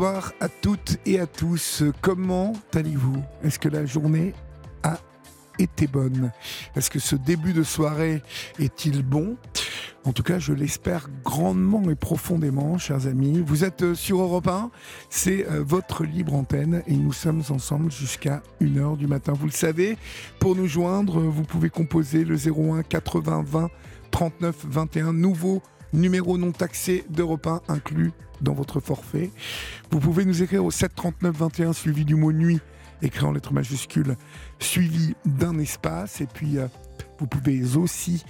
Bonsoir à toutes et à tous. Comment allez-vous? Est-ce que la journée a été bonne? Est-ce que ce début de soirée est-il bon? En tout cas, je l'espère grandement et profondément, chers amis. Vous êtes euh, sur Europe 1, c'est euh, votre libre antenne et nous sommes ensemble jusqu'à 1h du matin. Vous le savez, pour nous joindre, vous pouvez composer le 01 80 20 39 21, nouveau numéro non taxé d'Europe 1 inclus dans votre forfait. Vous pouvez nous écrire au 739 21 suivi du mot nuit, écrit en lettres majuscules, suivi d'un espace. Et puis, euh, vous pouvez aussi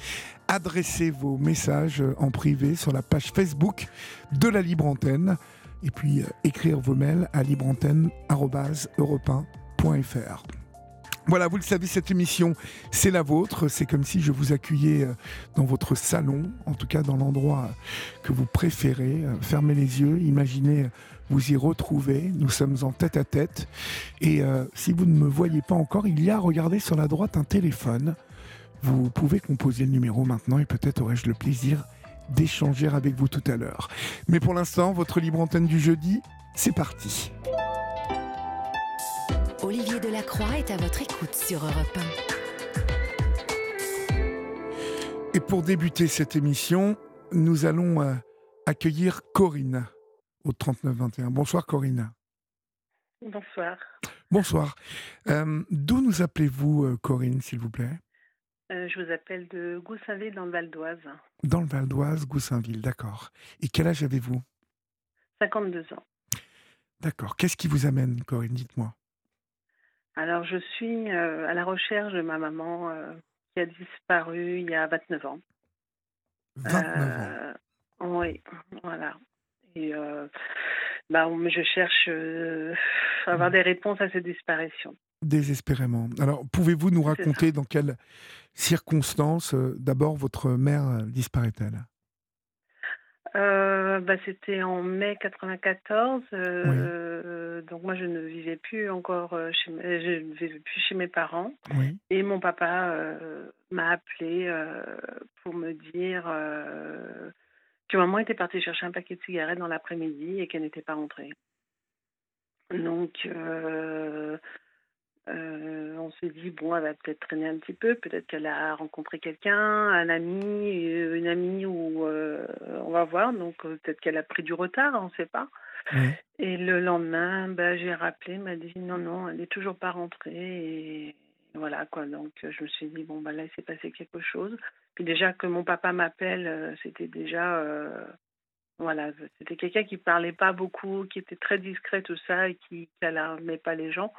adresser vos messages en privé sur la page Facebook de la Libre Antenne. Et puis, euh, écrire vos mails à libreantenne.europe1.fr. Voilà, vous le savez, cette émission, c'est la vôtre. C'est comme si je vous accueillais euh, dans votre salon, en tout cas dans l'endroit que vous préférez. Euh, fermez les yeux, imaginez vous y retrouver. Nous sommes en tête à tête. Et euh, si vous ne me voyez pas encore, il y a, regardez sur la droite, un téléphone. Vous pouvez composer le numéro maintenant et peut-être aurai-je le plaisir d'échanger avec vous tout à l'heure. Mais pour l'instant, votre libre antenne du jeudi, c'est parti. Olivier Delacroix est à votre écoute sur Europe 1. Et pour débuter cette émission, nous allons euh, accueillir Corinne au 3921. Bonsoir Corinne. Bonsoir. Bonsoir. Euh, D'où nous appelez-vous euh, Corinne, s'il vous plaît? Euh, Je vous appelle de Goussainville dans le Val d'Oise. Dans le Val d'Oise, Goussainville, d'accord. Et quel âge avez-vous? 52 ans. D'accord. Qu'est-ce qui vous amène, Corinne? Dites-moi. Alors, je suis euh, à la recherche de ma maman euh, qui a disparu il y a 29 ans. 29 ans. Euh, oui, voilà. Et bah, je cherche à avoir des réponses à cette disparition. Désespérément. Alors, pouvez-vous nous raconter dans quelles circonstances, d'abord, votre mère disparaît-elle? Euh, bah, C'était en mai 94. euh, Donc moi, je ne vivais plus encore euh, chez, mes- je ne vivais plus chez mes parents. Oui. Et mon papa euh, m'a appelé euh, pour me dire euh, que maman était partie chercher un paquet de cigarettes dans l'après-midi et qu'elle n'était pas rentrée. Donc, euh, on s'est dit, bon, elle va peut-être traîner un petit peu, peut-être qu'elle a rencontré quelqu'un, un ami, euh, une amie, ou euh, on va voir. Donc, peut-être qu'elle a pris du retard, on ne sait pas. oui. Et le lendemain, bah, j'ai rappelé, elle m'a dit non, non, elle n'est toujours pas rentrée. Et voilà, quoi. Donc, je me suis dit, bon, bah, là, il s'est passé quelque chose. Puis déjà que mon papa m'appelle, c'était déjà. euh, voilà, c'était quelqu'un qui parlait pas beaucoup, qui était très discret, tout ça, et qui n'alarmait pas les gens.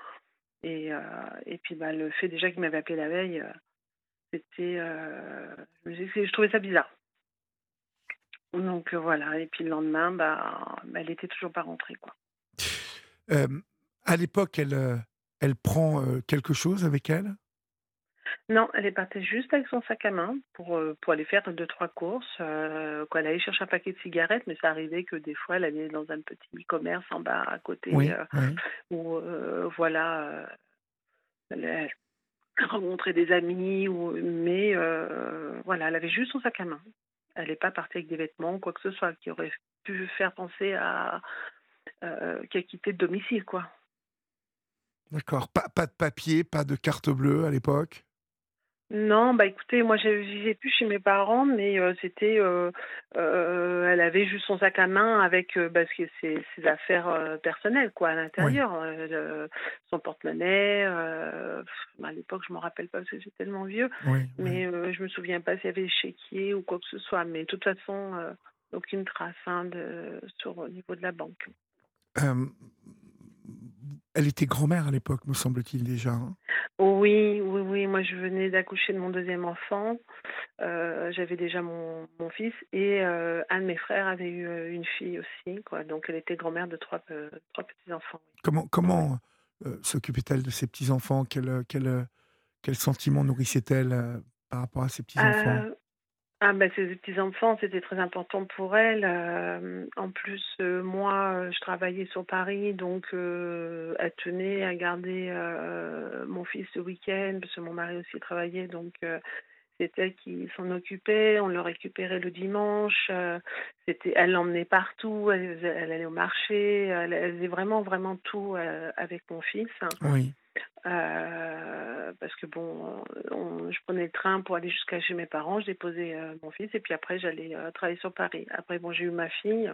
Et, euh, et puis, bah, le fait déjà qu'il m'avait appelé la veille, euh, c'était. euh, je, trouvais ça bizarre. Donc, voilà. Et puis, le lendemain, bah, elle était toujours pas rentrée, quoi. À l'époque, elle, elle prend quelque chose avec elle? Non, elle est partie juste avec son sac à main pour, euh, pour aller faire deux, trois courses. Euh, quoi, elle allait chercher un paquet de cigarettes, mais ça arrivait que des fois, elle allait dans un petit commerce en bas à côté, Oui. euh, oui. où, euh, voilà, elle, rencontrait des amis, ou, mais voilà, elle avait juste son sac à main. Elle n'est pas partie avec des vêtements ou quoi que ce soit qui aurait pu faire penser à qu'elle quittait le domicile, quoi. D'accord. Pas, pas de papier, pas de carte bleue à l'époque? Non, bah écoutez, moi je vivais plus chez mes parents, mais euh, c'était, euh, euh, elle avait juste son sac à main avec que ses, ses affaires personnelles quoi à l'intérieur, son porte-monnaie. pff, à l'époque, je me rappelle pas parce que c'est tellement vieux, Oui. mais je me souviens pas s'il y avait chéquier ou quoi que ce soit. Mais de toute façon, aucune trace hein, de, sur au niveau de la banque. Elle était grand-mère à l'époque, me semble-t-il déjà. hein Oui, oui, oui. Moi, je venais d'accoucher de mon deuxième enfant. Euh, j'avais déjà mon, mon fils et euh, un de mes frères avait eu euh, une fille aussi, quoi. Donc, elle était grand-mère de trois, euh, trois petits-enfants. Comment, comment s'occupait-elle de ses petits-enfants? Quel, quel, quel sentiment nourrissait-elle par rapport à ses petits-enfants? Ah, ben, ces petits-enfants, c'était très important pour elle. Euh, en plus, euh, moi, euh, je travaillais sur Paris, donc elle tenait à garder mon fils le week-end, parce que mon mari aussi travaillait, donc c'est elle qui s'en occupait. On le récupérait le dimanche. c'était, elle l'emmenait partout. Elle, elle allait au marché. Elle, elle faisait vraiment, vraiment tout avec mon fils. Oui. Euh, parce que bon, on- je prenais le train pour aller jusqu'à chez mes parents, je déposais euh, mon fils et puis après j'allais euh, travailler sur Paris. Après bon, j'ai eu ma fille.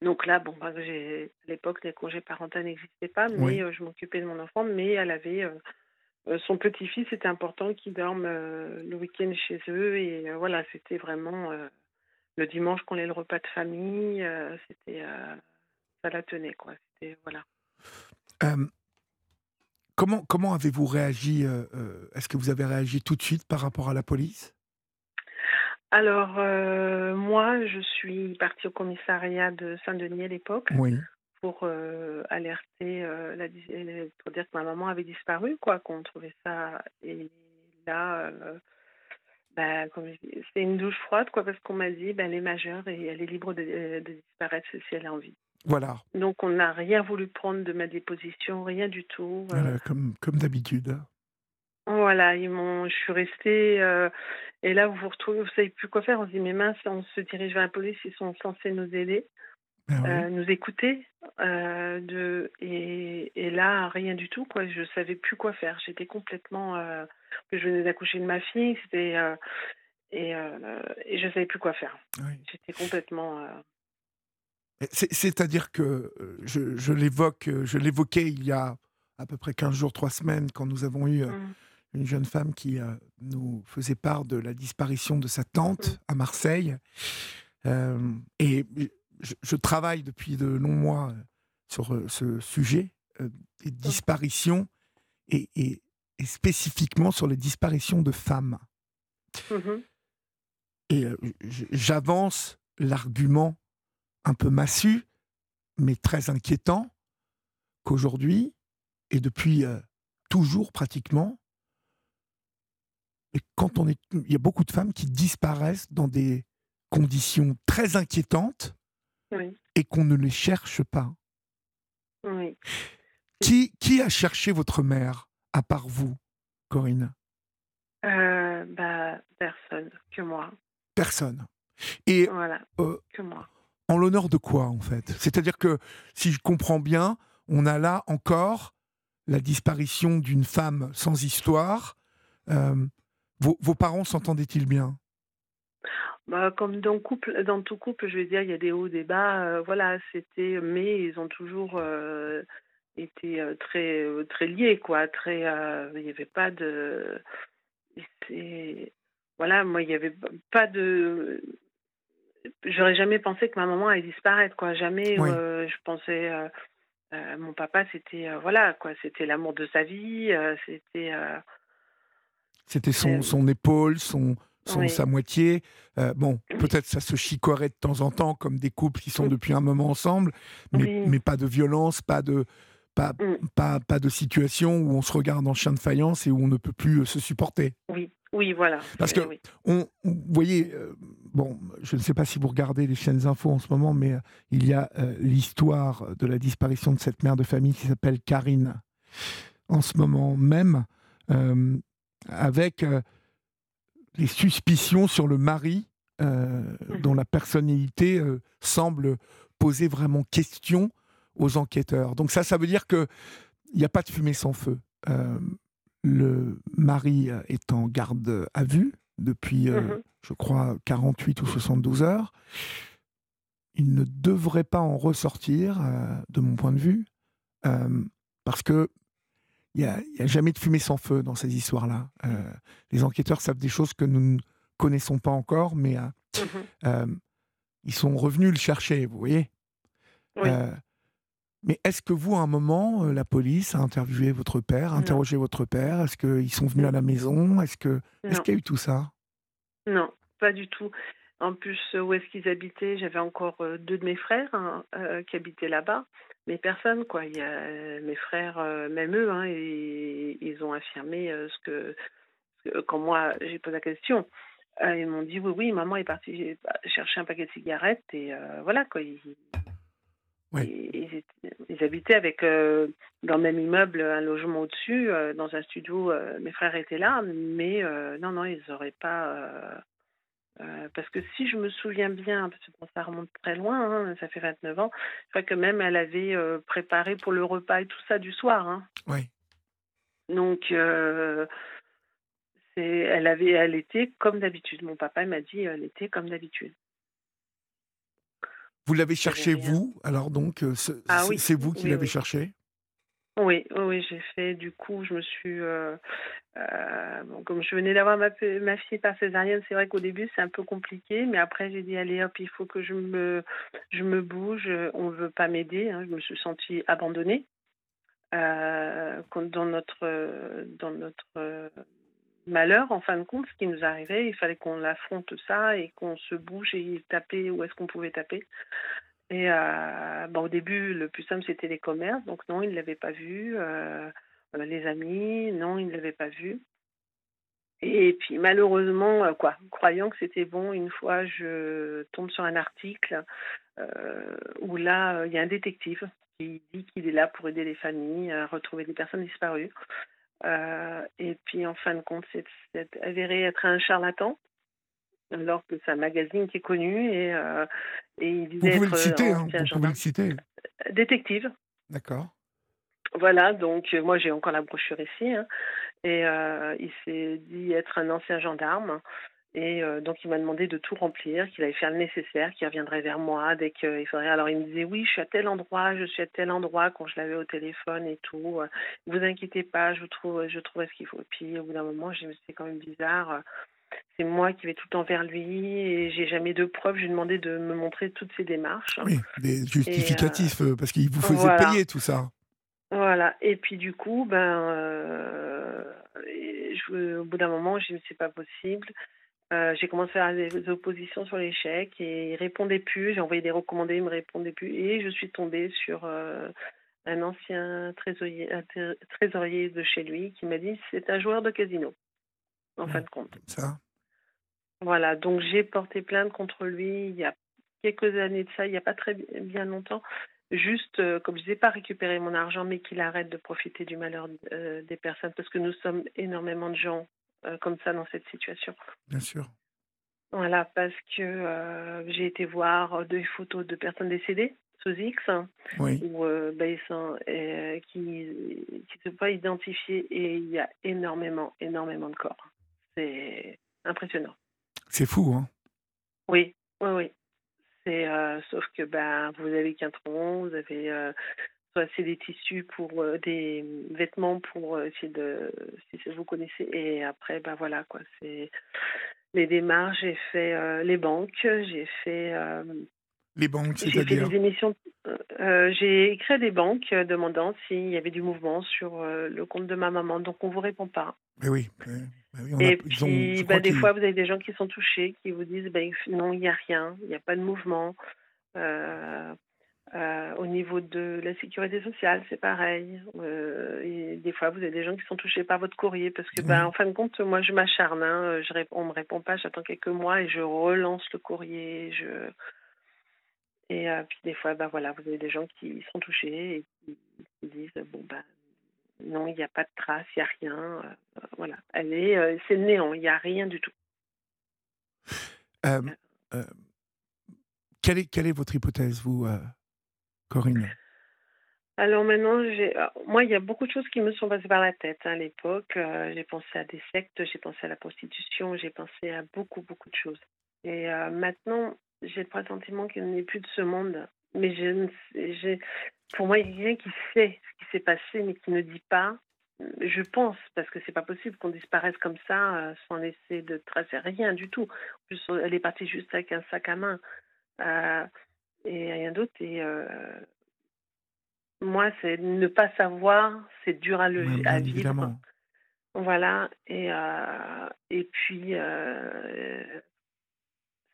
Donc là, bon, bah, j'ai, à l'époque, les congés parentaux n'existaient pas, mais Oui. je m'occupais de mon enfant, mais elle avait son petit-fils, c'était important qu'il dorme le week-end chez eux et voilà, c'était vraiment le dimanche qu'on allait le repas de famille, c'était ça la tenait quoi. C'était voilà. Comment comment avez-vous réagi euh, euh, Est-ce que vous avez réagi tout de suite par rapport à la police? Alors, euh, moi, je suis partie au commissariat de Saint-Denis à l'époque Oui. pour euh, alerter, la, pour dire que ma maman avait disparu, quoi, qu'on trouvait ça. Et là, bah, c'était une douche froide, quoi, parce qu'on m'a dit, ben, elle est majeure et elle est libre de, de disparaître si elle a envie. Voilà. Donc, on n'a rien voulu prendre de ma déposition, rien du tout. euh, Voilà, comme comme d'habitude. Voilà, ils m'ont, je suis restée, euh, et là vous vous retrouvez, vous savez plus quoi faire. On se dit mais mince, on se dirige vers la police, ils sont censés nous aider, Ben oui. euh, nous écouter, euh, de, et, et là rien du tout quoi. Je savais plus quoi faire. J'étais complètement, euh, je venais d'accoucher de ma fille, c'était euh, et euh, et je savais plus quoi faire. Oui. J'étais complètement. C'est- C'est-à-dire que euh, je, je l'évoque, euh, je l'évoquais il y a à peu près 15 jours, 3 semaines, quand nous avons eu euh, mm, une jeune femme qui euh, nous faisait part de la disparition de sa tante à Marseille. Euh, et je, je travaille depuis de longs mois sur ce sujet euh, des disparitions et, et- et spécifiquement sur les disparitions de femmes. mhm, Et j'avance l'argument un peu massu, mais très inquiétant, qu'aujourd'hui, et depuis euh, toujours pratiquement, et quand on est, il y a beaucoup de femmes qui disparaissent dans des conditions très inquiétantes oui, et qu'on ne les cherche pas. oui. Qui, qui a cherché votre mère, à part vous, Corinne? Euh, bah personne que moi. Personne. Et Voilà, euh, que moi. En l'honneur de quoi, en fait? C'est-à-dire que, si je comprends bien, on a là encore la disparition d'une femme sans histoire. Euh, vos, parents s'entendaient-ils bien? Bah, comme dans, tout couple, je veux dire, il y a des hauts, des bas. euh, voilà, c'était, mais ils ont toujours euh, été très, très liés, quoi. Très, il n'y avait pas de, voilà, moi, il n'y avait pas de, j'aurais jamais pensé que ma maman allait disparaître, quoi. Jamais, Oui. euh, je pensais, euh, euh, mon papa, c'était, voilà, quoi. C'était l'amour de sa vie, c'était. C'était son, son épaule, son, son- oui. sa moitié. Euh, bon, Oui. peut-être ça se chicorait de temps en temps, comme des couples qui sont Oui. depuis un moment ensemble, mais, mais pas de violence, pas de, pas, Mm. pas, pas de situation où on se regarde en chien de faïence et où on ne peut plus se supporter. oui, oui, voilà. Parce que- oui. On, vous voyez, euh, bon, je ne sais pas si vous regardez les chaînes infos en ce moment, mais euh, il y a euh, l'histoire de la disparition de cette mère de famille qui s'appelle Karine. En ce moment même, avec les suspicions sur le mari, Mhm. dont la personnalité semble poser vraiment question aux enquêteurs. Donc ça, ça veut dire que il n'y a pas de fumée sans feu. Le mari euh, est en garde à vue depuis, euh, Mhm. je crois, 48 ou 72 heures. Il ne devrait pas en ressortir, euh, de mon point de vue, euh, parce que il n'y a, jamais de fumée sans feu dans ces histoires-là. Les enquêteurs savent des choses que nous ne connaissons pas encore, mais Mhm. ils sont revenus le chercher, vous voyez? Oui. Mais est-ce que vous, à un moment, euh, la police a interviewé votre père, interrogé votre père? Est-ce qu'ils sont venus à la maison? Est-ce que est-ce qu'il y a eu tout ça? Non, pas du tout. En plus, euh, où est-ce qu'ils habitaient? J'avais encore euh, deux de mes frères hein, euh, qui habitaient là-bas, mais personne, quoi. Il y a mes frères, euh, même eux, hein, et- ils ont affirmé euh, ce que, ce que- quand moi j'ai posé la question. ils m'ont dit oui, oui, maman est partie chercher un paquet de cigarettes et voilà quoi. Ils, Oui. ils, habitaient avec euh, dans le même immeuble un logement au-dessus, euh, dans un studio. euh, mes frères étaient là, mais non, non, ils n'auraient pas. parce que si je me souviens bien, parce que bon, ça remonte très loin, hein, ça fait 29 ans, je crois que même elle avait préparé pour le repas et tout ça du soir. hein. Oui. Donc, elle avait, elle était comme d'habitude. Mon papa m'a dit, elle était comme d'habitude. Vous l'avez cherché, vous Alors donc, euh, Ah c'est oui. vous qui Oui, l'avez oui. cherché? Oui, oui, j'ai fait. Du coup, je me suis. euh, euh, bon, comme je venais d'avoir ma, fille par césarienne, c'est vrai qu'au début, c'est un peu compliqué. Mais après, j'ai dit allez hop, il faut que je me, je me bouge. On ne veut pas m'aider. hein. Je me suis sentie abandonnée. Euh, dans notre, dans notre malheur, en fin de compte, ce qui nous arrivait, il fallait qu'on affronte ça et qu'on se bouge et taper où est-ce qu'on pouvait taper. Et euh, bon, au début, le plus simple, c'était les commerces. Donc non, ils ne l'avaient pas vu. Euh, euh, les amis, non, ils ne l'avaient pas vu. Et puis malheureusement, euh, quoi, croyant que c'était bon, une fois, je tombe sur un article où là, il y a un détective qui dit qu'il est là pour aider les familles à retrouver des personnes disparues. Euh, et puis en fin de compte, c'est avéré être un charlatan, alors que c'est un magazine qui est connu et, euh, et il Vous disait pouvez être le citer, hein, vous pouvez le citer. Détective. D'accord. Voilà, donc euh, moi j'ai encore la brochure ici. hein. et euh, il s'est dit être un ancien gendarme. Et euh, donc il m'a demandé de tout remplir, qu'il allait faire le nécessaire, qu'il reviendrait vers moi dès qu'il faudrait. Alors il me disait oui, je suis à tel endroit, je suis à tel endroit quand je l'avais au téléphone et tout. Euh, Vous inquiétez pas, je trouve, je trouverai ce qu'il faut. Et puis au bout d'un moment, je me c'est quand même bizarre. euh, C'est moi qui vais tout le temps vers lui et j'ai jamais de preuves. Je lui ai demandé de me montrer toutes ses démarches. Oui, des justificatifs, euh, parce qu'il vous faisait voilà. payer tout ça. Voilà. Et puis du coup, ben, euh, je- au bout d'un moment, je me c'est pas possible. Euh, j'ai commencé à faire des oppositions sur les chèques et il répondait plus. J'ai envoyé des recommandés, il me répondait plus. Et je suis tombée sur euh, un ancien trésorier, un trésorier de chez lui qui m'a dit c'est un joueur de casino. En Ouais. fin de compte. Ça. Voilà, donc j'ai porté plainte contre lui il y a quelques années de ça, il n'y a pas très bi- bien longtemps. Juste, euh, comme je disais, pas récupérer mon argent, mais qu'il arrête de profiter du malheur des personnes, parce que nous sommes énormément de gens comme ça dans cette situation. Bien sûr. Voilà, parce que euh, j'ai été voir des photos de personnes décédées sous X, Oui. ou euh, ben, ils sont, euh, qui ne sont pas identifiés, et il y a énormément, énormément de corps. C'est impressionnant. C'est fou, hein Oui, oui, oui. C'est euh, sauf que ben vous avez qu'un tronc, vous avez euh, c'est des tissus pour euh, des vêtements pour euh, essayer de si vous connaissez et après ben voilà quoi c'est les démarches j'ai fait euh, les banques j'ai fait euh, Les banques, c'est-à-dire des émissions j'ai écrit des banques demandant s'il y avait du mouvement sur le compte de ma maman donc on vous répond pas Mais oui. mais- on et ont- puis, bah, crois des fois, vous avez des gens qui sont touchés, qui vous disent bah, non, il n'y a rien, il n'y a pas de mouvement. Euh, euh, au niveau de la sécurité sociale, c'est pareil. Euh, et des fois, vous avez des gens qui sont touchés par votre courrier parce que, bah, Oui. en fin de compte, moi, je m'acharne. Hein, je réponds, on ne me répond pas, j'attends quelques mois et je relance le courrier. Je... Et euh, puis, des fois, bah, voilà, vous avez des gens qui sont touchés et qui, disent bon, bah, non, il n'y a pas de trace, il n'y a rien. euh, voilà, elle est, euh, c'est le néant, il n'y a rien du tout. Euh, euh, quelle, est, quelle est votre hypothèse, vous, euh, Corinne Alors maintenant, euh, moi, il y a beaucoup de choses qui me sont passées par la tête hein, à l'époque. Euh, j'ai pensé à des sectes, j'ai pensé à la prostitution, j'ai pensé à beaucoup, beaucoup de choses. Et euh, maintenant, j'ai le pressentiment qu'il n'est plus de ce monde. Mais pour moi, il y a quelqu'un qui sait ce qui s'est passé, mais qui ne dit pas. Je pense, parce que c'est pas possible qu'on disparaisse comme ça euh, sans laisser de traces, rien du tout. Elle est partie juste avec un sac à main et rien d'autre. Et euh, moi, c'est ne pas savoir, c'est dur à, le, Ouais, à vivre. évidemment. Voilà. Et, euh, et puis, euh,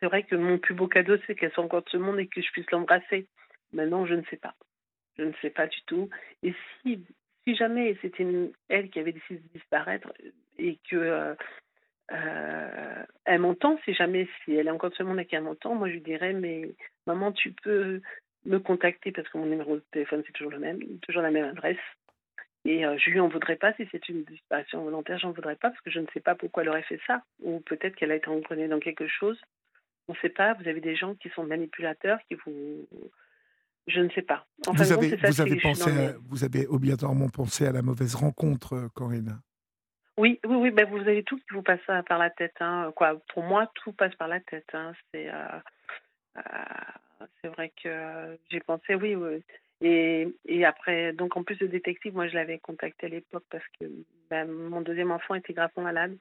c'est vrai que mon plus beau cadeau, c'est qu'elle soit encore de ce monde et que je puisse l'embrasser. Maintenant, je ne sais pas. Je ne sais pas du tout. Et si, si jamais c'était elle qui avait décidé de disparaître et que euh, euh, elle m'entend, si jamais si elle est encore de ce monde et qu'elle m'entend, moi je lui dirais mais maman tu peux me contacter parce que mon numéro de téléphone c'est toujours le même, toujours la même adresse. Et euh, je lui en voudrais pas si c'est une disparition volontaire, j'en voudrais pas parce que je ne sais pas pourquoi elle aurait fait ça. Ou peut-être qu'elle a été engrenée dans quelque chose. On ne sait pas. Vous avez des gens qui sont manipulateurs, qui vous. Je ne sais pas. En fin Vous compte, avez, ça, vous avez pensé, dans à- le- vous avez obligatoirement pensé à la mauvaise rencontre, euh, Corinne. Oui, oui, oui. Ben vous avez tout qui vous passe euh, par la tête. Hein. Quoi, pour moi, tout passe par la tête. Hein. C'est, euh, euh, c'est vrai que j'ai pensé, oui, oui. Et, et après, donc en plus de détective, moi je l'avais contacté à l'époque parce que ben, mon deuxième enfant était gravement malade.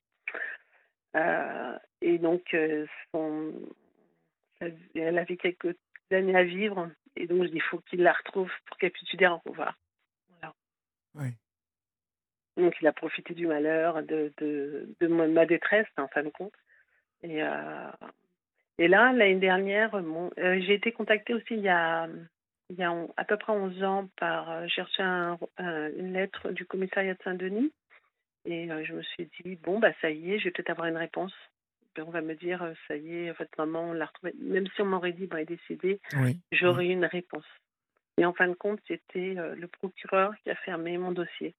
Et donc, son, elle avait quelques années à vivre. Et donc, je dis, il faut qu'il la retrouve pour qu'elle puisse lui dire au revoir. Voilà. Oui. Donc, il a profité du malheur, de, de, de ma détresse, en fin de compte. Et, euh, et là, l'année dernière, euh, j'ai été contactée aussi il y a, il y a on- à peu près 11 ans par. euh, j'ai reçu un- un- une lettre du commissariat de Saint-Denis. Et euh, je me suis dit, bon, bah, ça y est, je vais peut-être avoir une réponse. Puis on va me dire, ça y est, votre maman, on l'a retrouvée. Même si on m'aurait dit, bon, elle est décédée, Oui. j'aurais eu une réponse. Et en fin de compte, c'était le procureur qui a fermé mon dossier.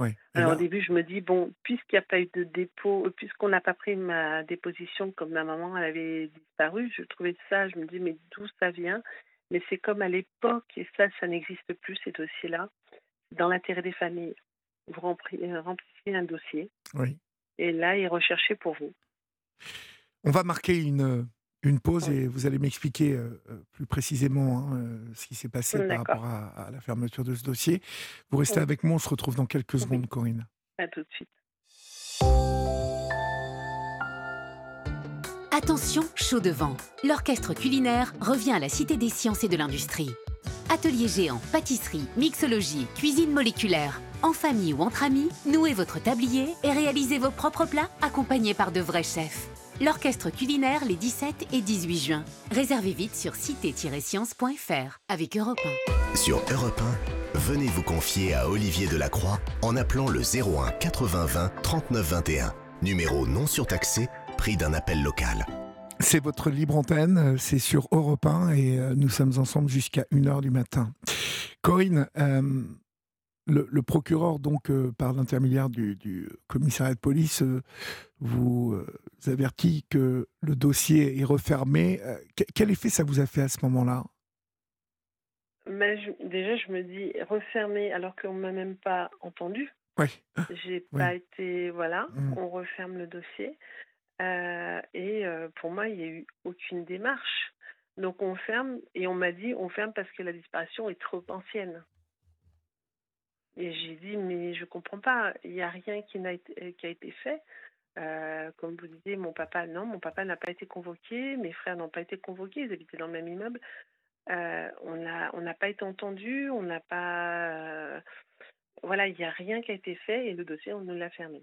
Oui. Alors là- au début, je me dis, bon, puisqu'il n'y a pas eu de dépôt, euh, puisqu'on n'a pas pris ma déposition comme ma maman, elle avait disparu, je trouvais ça, je me dis, mais d'où ça vient? Mais c'est comme à l'époque, et ça, ça n'existe plus, ces dossiers-là, dans l'intérêt des familles. Vous euh, remplissiez un dossier, oui. et là, ils recherchaient pour vous. On va marquer une, une pause Oui. et vous allez m'expliquer euh, plus précisément hein, ce qui s'est passé par rapport à, à la fermeture de ce dossier. Vous restez Oui. avec moi, on se retrouve dans quelques Oui. secondes, Corinne. À tout de suite. Attention, chaud devant. L'orchestre culinaire revient à la Cité des sciences et de l'industrie. Atelier géant, pâtisserie, mixologie, cuisine moléculaire. En famille ou entre amis, nouez votre tablier et réalisez vos propres plats accompagnés par de vrais chefs. L'orchestre culinaire les 17 et 18 juin. Réservez vite sur cité-science.fr avec Europe 1. Sur Europe 1, venez vous confier à Olivier Delacroix en appelant le 01 80 20 39 21. Numéro non surtaxé, prix d'un appel local. C'est votre libre antenne, c'est sur Europe 1 et euh, nous sommes ensemble jusqu'à 1h du matin. Corinne, euh, le, le procureur, donc, euh, par l'intermédiaire du, du commissariat de police, euh, vous euh, avertit que le dossier est refermé. Que- quel effet ça vous a fait à ce moment-là? Je- déjà, je me dis, refermer alors qu'on ne m'a même pas entendu. Oui. J'ai Oui. pas été. Voilà, Mm. on referme le dossier. Et pour moi, il n'y a eu aucune démarche. Donc on ferme et on m'a dit on ferme parce que la disparition est trop ancienne. Et j'ai dit mais je comprends pas, il n'y a rien qui, n'a été, qui a été fait. Euh, comme vous disiez, mon papa, non, mon papa n'a pas été convoqué, mes frères n'ont pas été convoqués, ils habitaient dans le même immeuble. Euh, on n'a on pas été entendu, on n'a pas. euh, voilà, il n'y a rien qui a été fait et le dossier, on nous l'a fermé.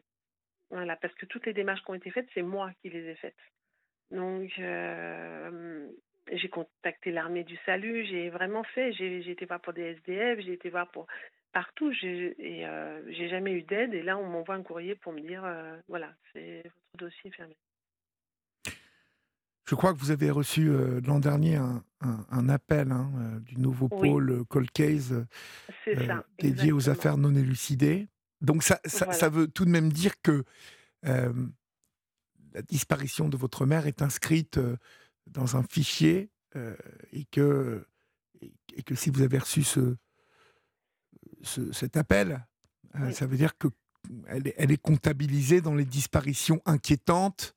Voilà, parce que toutes les démarches qui ont été faites, c'est moi qui les ai faites. Donc, euh, j'ai contacté l'armée du salut, j'ai vraiment fait, j'ai été voir pour des SDF, j'ai été voir pour partout, j'ai- et euh, j'ai jamais eu d'aide. Et là, on m'envoie un courrier pour me dire, euh, voilà, c'est votre dossier fermé. Je crois que vous avez reçu euh, l'an dernier un, un- un appel hein, du nouveau Oui. pôle Cold Case ça. dédié aux affaires non élucidées. Donc ça, ça, Voilà. ça veut tout de même dire que la disparition de votre mère est inscrite dans un fichier et, que, et, et que si vous avez reçu ce, ce- cet appel, euh, Oui. ça veut dire que elle est, elle est comptabilisée dans les disparitions inquiétantes.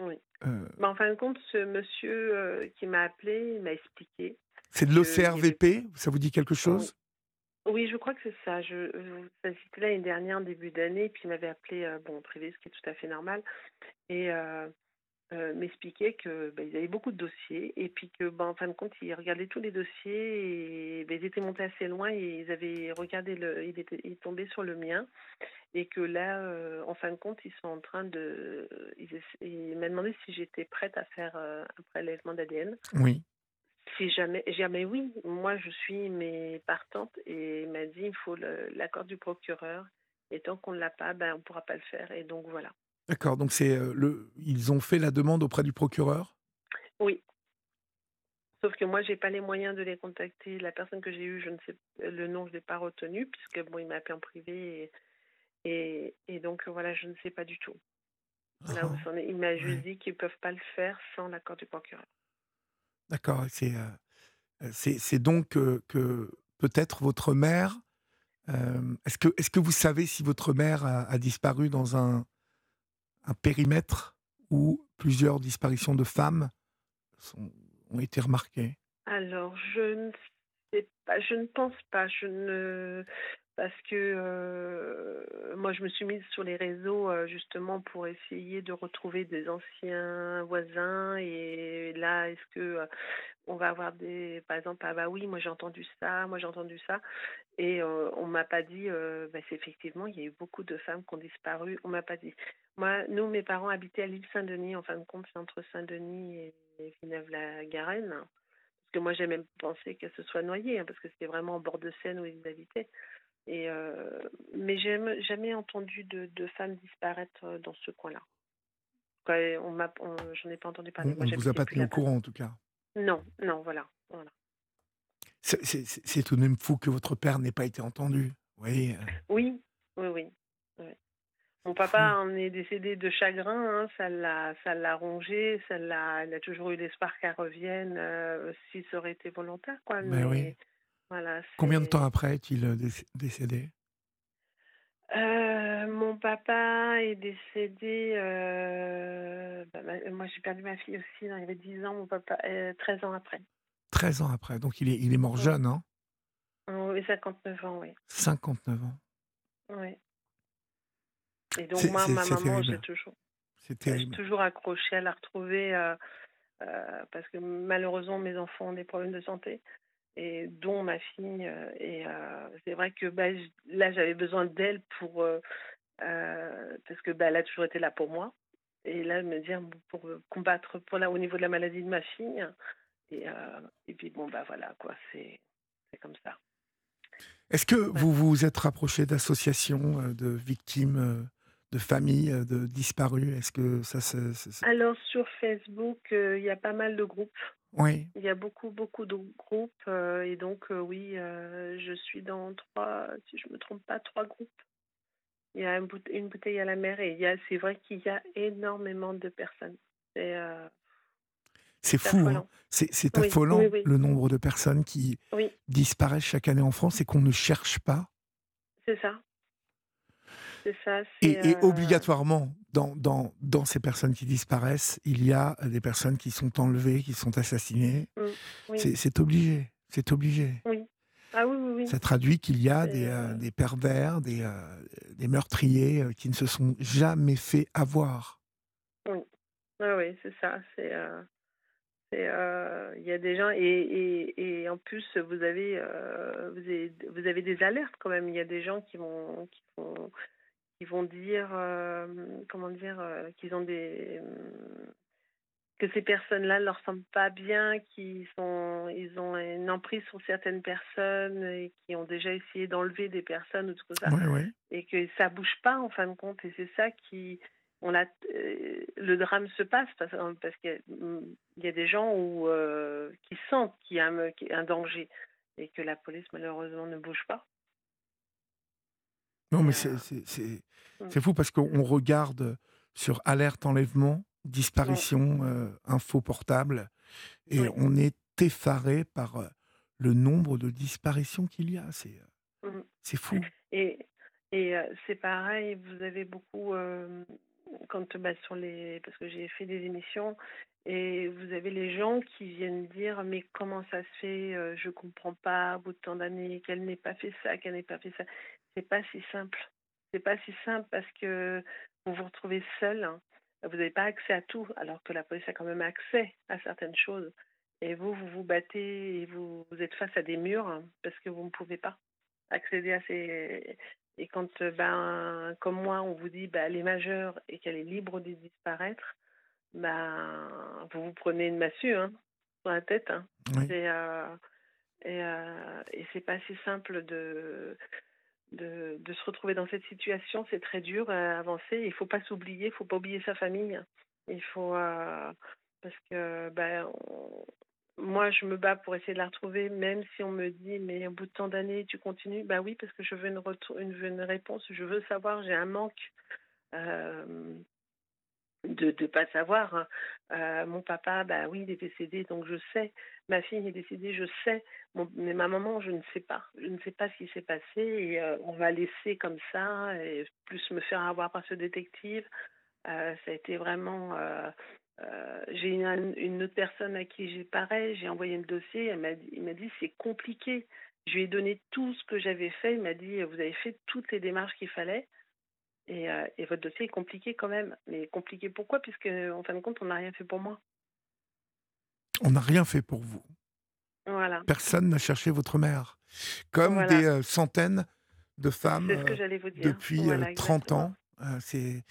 Oui. Euh, Mais en fin de compte, ce monsieur euh, qui m'a appelé, m'a expliqué. c'est de l'OCRVP, ça vous dit quelque chose? Oui, je crois que c'est ça. Je, je- c'était l'année dernière, début d'année, puis il m'avait appelé, euh, bon, en privé, ce qui est tout à fait normal. Et euh, euh, m'expliquait que bah, ils avaient beaucoup de dossiers et puis que ben, en fin de compte ils regardaient tous les dossiers et ben, ils étaient montés assez loin et ils avaient regardé le ils étaient ils tombaient sur le mien et que là euh, en fin de compte ils sont en train de ils, m'ont demandé si j'étais prête à faire euh, un prélèvement d'ADN Oui. si jamais jamais oui moi je suis mais partante et il m'a dit il faut l'accord du procureur et tant qu'on ne l'a pas ben on pourra pas le faire et donc voilà D'accord, donc c'est euh, le ils ont fait la demande auprès du procureur? Oui. Sauf que moi, j'ai pas les moyens de les contacter. La personne que j'ai eue, je ne sais le nom, je l'ai pas retenu puisque bon, il m'a appelé en privé et, et, et donc voilà, je ne sais pas du tout. Là où Ah, est. Il m'a juste dit qu'ils peuvent pas le faire sans l'accord du procureur. D'accord, c'est, c'est donc, que peut-être votre mère, est-ce que est-ce que vous savez si votre mère a a disparu dans un un périmètre où plusieurs disparitions de femmes ont été remarquées? Alors, je ne sais pas, je ne pense pas, je ne parce que euh, moi, je me suis mise sur les réseaux euh, justement pour essayer de retrouver des anciens voisins. Et là, est-ce que euh, on va avoir des, par exemple, ah bah oui, moi j'ai entendu ça, moi j'ai entendu ça, et on m'a pas dit, bah, effectivement, il y a eu beaucoup de femmes qui ont disparu. On m'a pas dit. Moi, nous, mes parents habitaient à l'île Saint-Denis. En fin de compte, c'est entre Saint-Denis et Villeneuve-la-Garenne. Parce que moi, j'ai même pensé qu'elles se soient noyées, hein, parce que c'était vraiment en bord de Seine où ils habitaient. Et euh, mais j'ai jamais jamais entendu de, de femmes disparaître euh, dans ce coin-là. On m'a, on- j'en ai pas entendu parler. on ne vous a pas tenu au courant en tout cas? Non, non, voilà, voilà. C'est tout de même fou que votre père n'ait pas été entendu? Heu, Oui, oui, oui. oui. Mon papa en est décédé de chagrin, hein, ça l'a, ça l'a rongé, ça l'a, il a toujours eu l'espoir qu'elle revienne, euh, si ça aurait été volontaire, quoi. Mais oui. Voilà, Combien de temps après est-il, déc décédé? Euh, mon papa est décédé. euh, bah, moi, j'ai perdu ma fille aussi. hein, il y avait 10 ans, mon papa, euh, 13 ans après. 13 ans après, donc il est il est mort jeune, hein? oui 59 ans, oui. 59 ans. oui. Et donc, moi, ma maman, j'ai toujours. Bah, J'ai toujours accroché à la retrouver euh, euh, parce que malheureusement mes enfants ont des problèmes de santé et dont ma fille euh, et euh, c'est vrai que bah, là j'avais besoin d'elle pour euh, euh, parce que bah, elle a toujours été là pour moi et là me dire pour combattre pour là au niveau de la maladie de ma fille et et puis bon bah voilà quoi c'est c'est comme ça Est-ce que Ouais. vous vous êtes rapproché d'associations, de victimes, de familles, de disparus? Est-ce que ça se alors sur Facebook il y a pas mal de groupes oui, Il y a beaucoup, beaucoup de groupes euh, et donc euh, oui, euh, je suis dans trois, si je me trompe pas, trois groupes. Il y a une bouteille, à la mer et il y a, c'est vrai qu'il y a énormément de personnes. C'est euh, fou, hein? C'est c'est Oui, oui, affolant oui, le nombre de personnes qui disparaissent chaque année en France et qu'on ne cherche pas c'est ça, c'est ça, et euh, obligatoirement dans dans dans ces personnes qui disparaissent, il y a, des personnes qui sont enlevées, qui sont assassinées. mm, C'est oui, c'est obligé, c'est obligé. oui, ah oui, oui, oui, Ça traduit qu'il y a des, euh, des pervers, des, des meurtriers, qui ne se sont jamais fait avoir. oui, oui, oui, c'est ça, euh, euh, il y a des gens et, et, et en plus vous avez, euh, vous avez vous avez des alertes quand même. Il y a des gens qui vont qui vont qui vont dire euh, comment dire euh, qu'ils ont des que ces personnes-là ne leur semblent pas bien, qu'ils sont ils ont une emprise sur certaines personnes et qui ont déjà essayé d'enlever des personnes ou tout ça. Et que ça bouge pas en fin de compte. Et c'est ça qui on a euh, le drame se passe parce, parce qu'il y, a- il y a des gens où, euh, qui sentent qu'il y a un, qu'il y a un danger et que la police malheureusement ne bouge pas. Non, mais Et, c'est euh, fou parce qu'on regarde sur alerte enlèvement, disparition, heu, info portable et oui, on est effaré par, heu, le nombre de disparitions qu'il y a. C'est, heu, mm. c'est fou. Et, et euh, c'est pareil, vous avez beaucoup, euh, quand, bah, sur les, parce que j'ai fait des émissions, et vous avez les gens qui viennent dire, mais comment ça se fait, euh, je comprends pas, au bout de tant d'années, qu'elle n'ait pas fait ça, qu'elle n'ait pas fait ça. C'est pas si simple. C'est pas si simple parce que vous vous retrouvez seul. hein. vous n'avez pas accès à tout, alors que la police a quand même accès à certaines choses. Et vous, vous vous battez et vous, vous êtes face à des murs parce que vous ne pouvez pas accéder à ces. Et quand, ben, comme moi, on vous dit, ben, elle est majeure et qu'elle est libre de disparaître, ben, vous vous prenez une massue hein, sur la tête. Hein. Et, euh, et, euh, et c'est pas si simple de, de, se retrouver dans cette situation. C'est très dur à avancer. Il faut pas s'oublier, il faut pas oublier sa famille. Il faut. Euh, parce que ben, moi, je me bats pour essayer de la retrouver, même si on me dit, mais au bout de tant d'années, tu continues. Bah oui, parce que je veux une, une, réponse, je veux savoir, j'ai un manque. Euh, de ne pas savoir. Hein. Euh, mon papa, bah oui, il est décédé, donc je sais. Ma fille est décédée, je sais. Mais ma maman, je ne sais pas. Je ne sais pas ce qui s'est passé et euh, on va laisser comme ça et plus me faire avoir par ce détective. Euh, ça a été vraiment. j'ai une, une, autre personne à qui j'ai pareil, j'ai envoyé le dossier. Elle m'a il m'a dit c'est compliqué. Je lui ai donné tout ce que j'avais fait. Il m'a dit vous avez fait toutes les démarches qu'il fallait. Et, euh, et, votre dossier est compliqué quand même. Mais compliqué pourquoi? Puisque, en fin de compte, on n'a rien fait pour moi. On n'a rien fait pour vous. Voilà. Personne n'a cherché votre mère. Comme des euh, centaines de femmes dire. depuis 30 euh, ans. c'est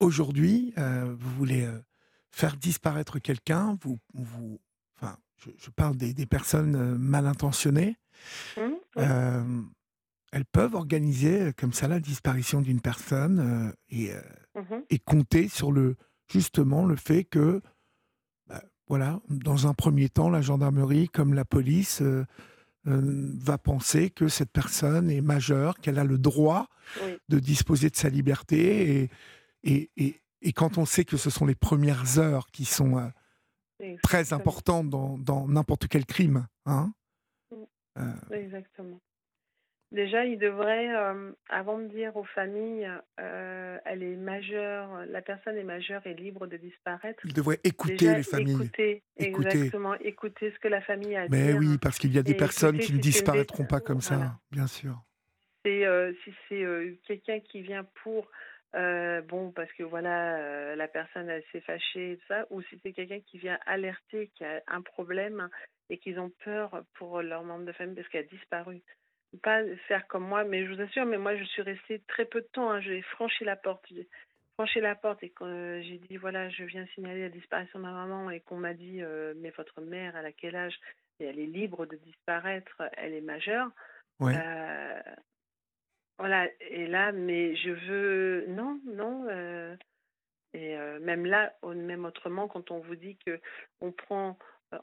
Aujourd'hui, vous voulez faire disparaître quelqu'un. Vous, vous, enfin, je, parle des, des personnes mal intentionnées. Mmh, elles peuvent organiser euh, comme ça la disparition d'une personne euh, et, euh, mmh et, compter sur le justement le fait que voilà dans un premier temps la gendarmerie comme la police va penser que cette personne est majeure qu'elle a le droit de disposer de sa liberté et, et, et, quand on sait que ce sont les premières heures qui sont très importantes dans n'importe quel crime hein, mmh. Exactement. Déjà, il devrait, euh, avant de dire aux familles, euh, elle est majeure, la personne est majeure et libre de disparaître. Il devrait écouter les familles. Écouter, exactement, écouter ce que la famille a Mais oui, parce qu'il y a des personnes qui ne disparaîtront pas comme ça, bien sûr. Euh, si c'est quelqu'un qui vient pour, bon, parce que voilà, la personne s'est fâchée, et ça, ou si c'est quelqu'un qui vient alerter qu'il y a un problème et qu'ils ont peur pour leur membre de famille parce qu'elle a disparu pas faire comme moi, mais je vous assure, mais moi je suis restée très peu de temps. Hein. J'ai franchi la porte. J'ai franchi la porte et quand euh, j'ai dit voilà, je viens signaler la disparition de ma maman et qu'on m'a dit euh, mais votre mère, elle a quel âge? Et elle est libre de disparaître, elle est majeure. Euh, voilà, et là, mais je veux. Non, non. et même là, même autrement, quand on vous dit que on prend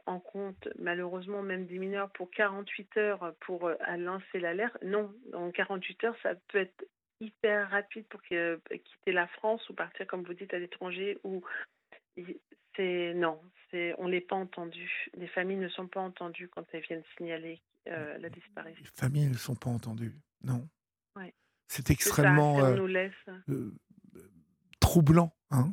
en compte malheureusement même des mineurs pour 48 heures pour euh, lancer l'alerte. Non, en 48 heures, ça peut être hyper rapide pour euh, quitter la France ou partir, comme vous dites, à l'étranger. Ou c'est non, c'est on n'est pas entendu. Les familles ne sont pas entendues quand elles viennent signaler la disparition. Les familles ne sont pas entendues, non. C'est extrêmement troublant. Hein,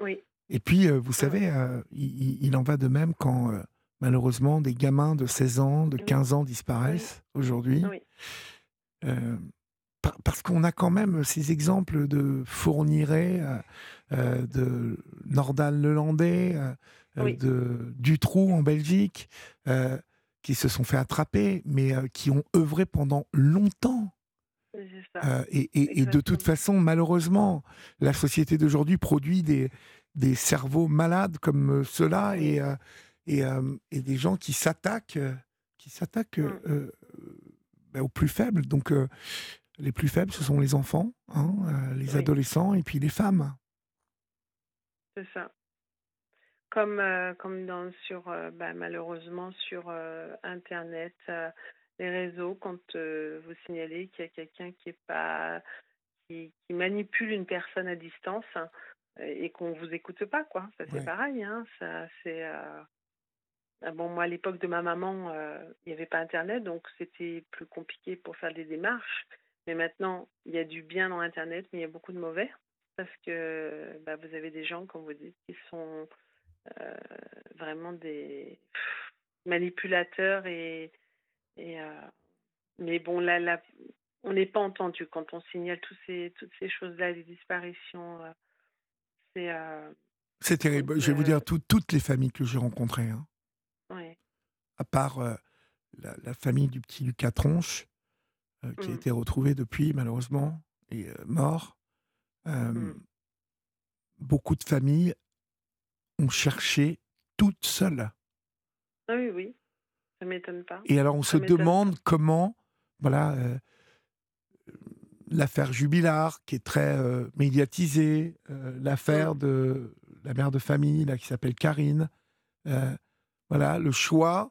oui. Et puis, euh, vous savez, euh, il, en va de même quand, euh, malheureusement, des gamins de 16 ans, de 15 ans disparaissent aujourd'hui. parce qu'on a quand même ces exemples de Fourniret, de Nordal Lelandais, de Dutroux en Belgique, qui se sont fait attraper, mais qui ont œuvré pendant longtemps. et, et, de toute façon, malheureusement, la société d'aujourd'hui produit des, des cerveaux malades comme euh, ceux-là et, euh, euh, et, des gens qui s'attaquent qui s'attaquent mmh. bah, aux plus faibles. Donc les plus faibles, ce sont les enfants, hein, les adolescents et puis les femmes. C'est ça. Comme, comme dans, sur, bah, malheureusement sur Internet, les réseaux, quand vous signalez qu'il y a quelqu'un qui est pas qui, manipule une personne à distance, et qu'on vous écoute pas, quoi. Ça, c'est pareil, hein. Ça, c'est. Euh, ah bon, moi, à l'époque de ma maman, euh, il n'y avait pas Internet, donc c'était plus compliqué pour faire des démarches. Mais maintenant, il y a du bien dans Internet, mais il y a beaucoup de mauvais. Parce que bah, vous avez des gens, comme vous dites, qui sont euh, vraiment des manipulateurs et. et mais bon, là, là on n'est pas entendu quand on signale tous ces, toutes ces choses-là, les disparitions euh, C'est terrible. Je vais vous euh, dire tout- toutes les familles que j'ai rencontrées, hein, à part euh, la, la famille du petit Lucas Tronche, euh, qui a Mm. été retrouvé depuis, malheureusement, et euh, mort. Euh, Mm. Beaucoup de familles ont cherché toutes seules. Ah oui, oui. Ça m'étonne pas. Et alors, on se demande comment, voilà, euh, l'affaire Jubilard, qui est très euh, médiatisée, euh, l'affaire Mm. de la mère de famille, là, qui s'appelle Karine, euh, voilà, le choix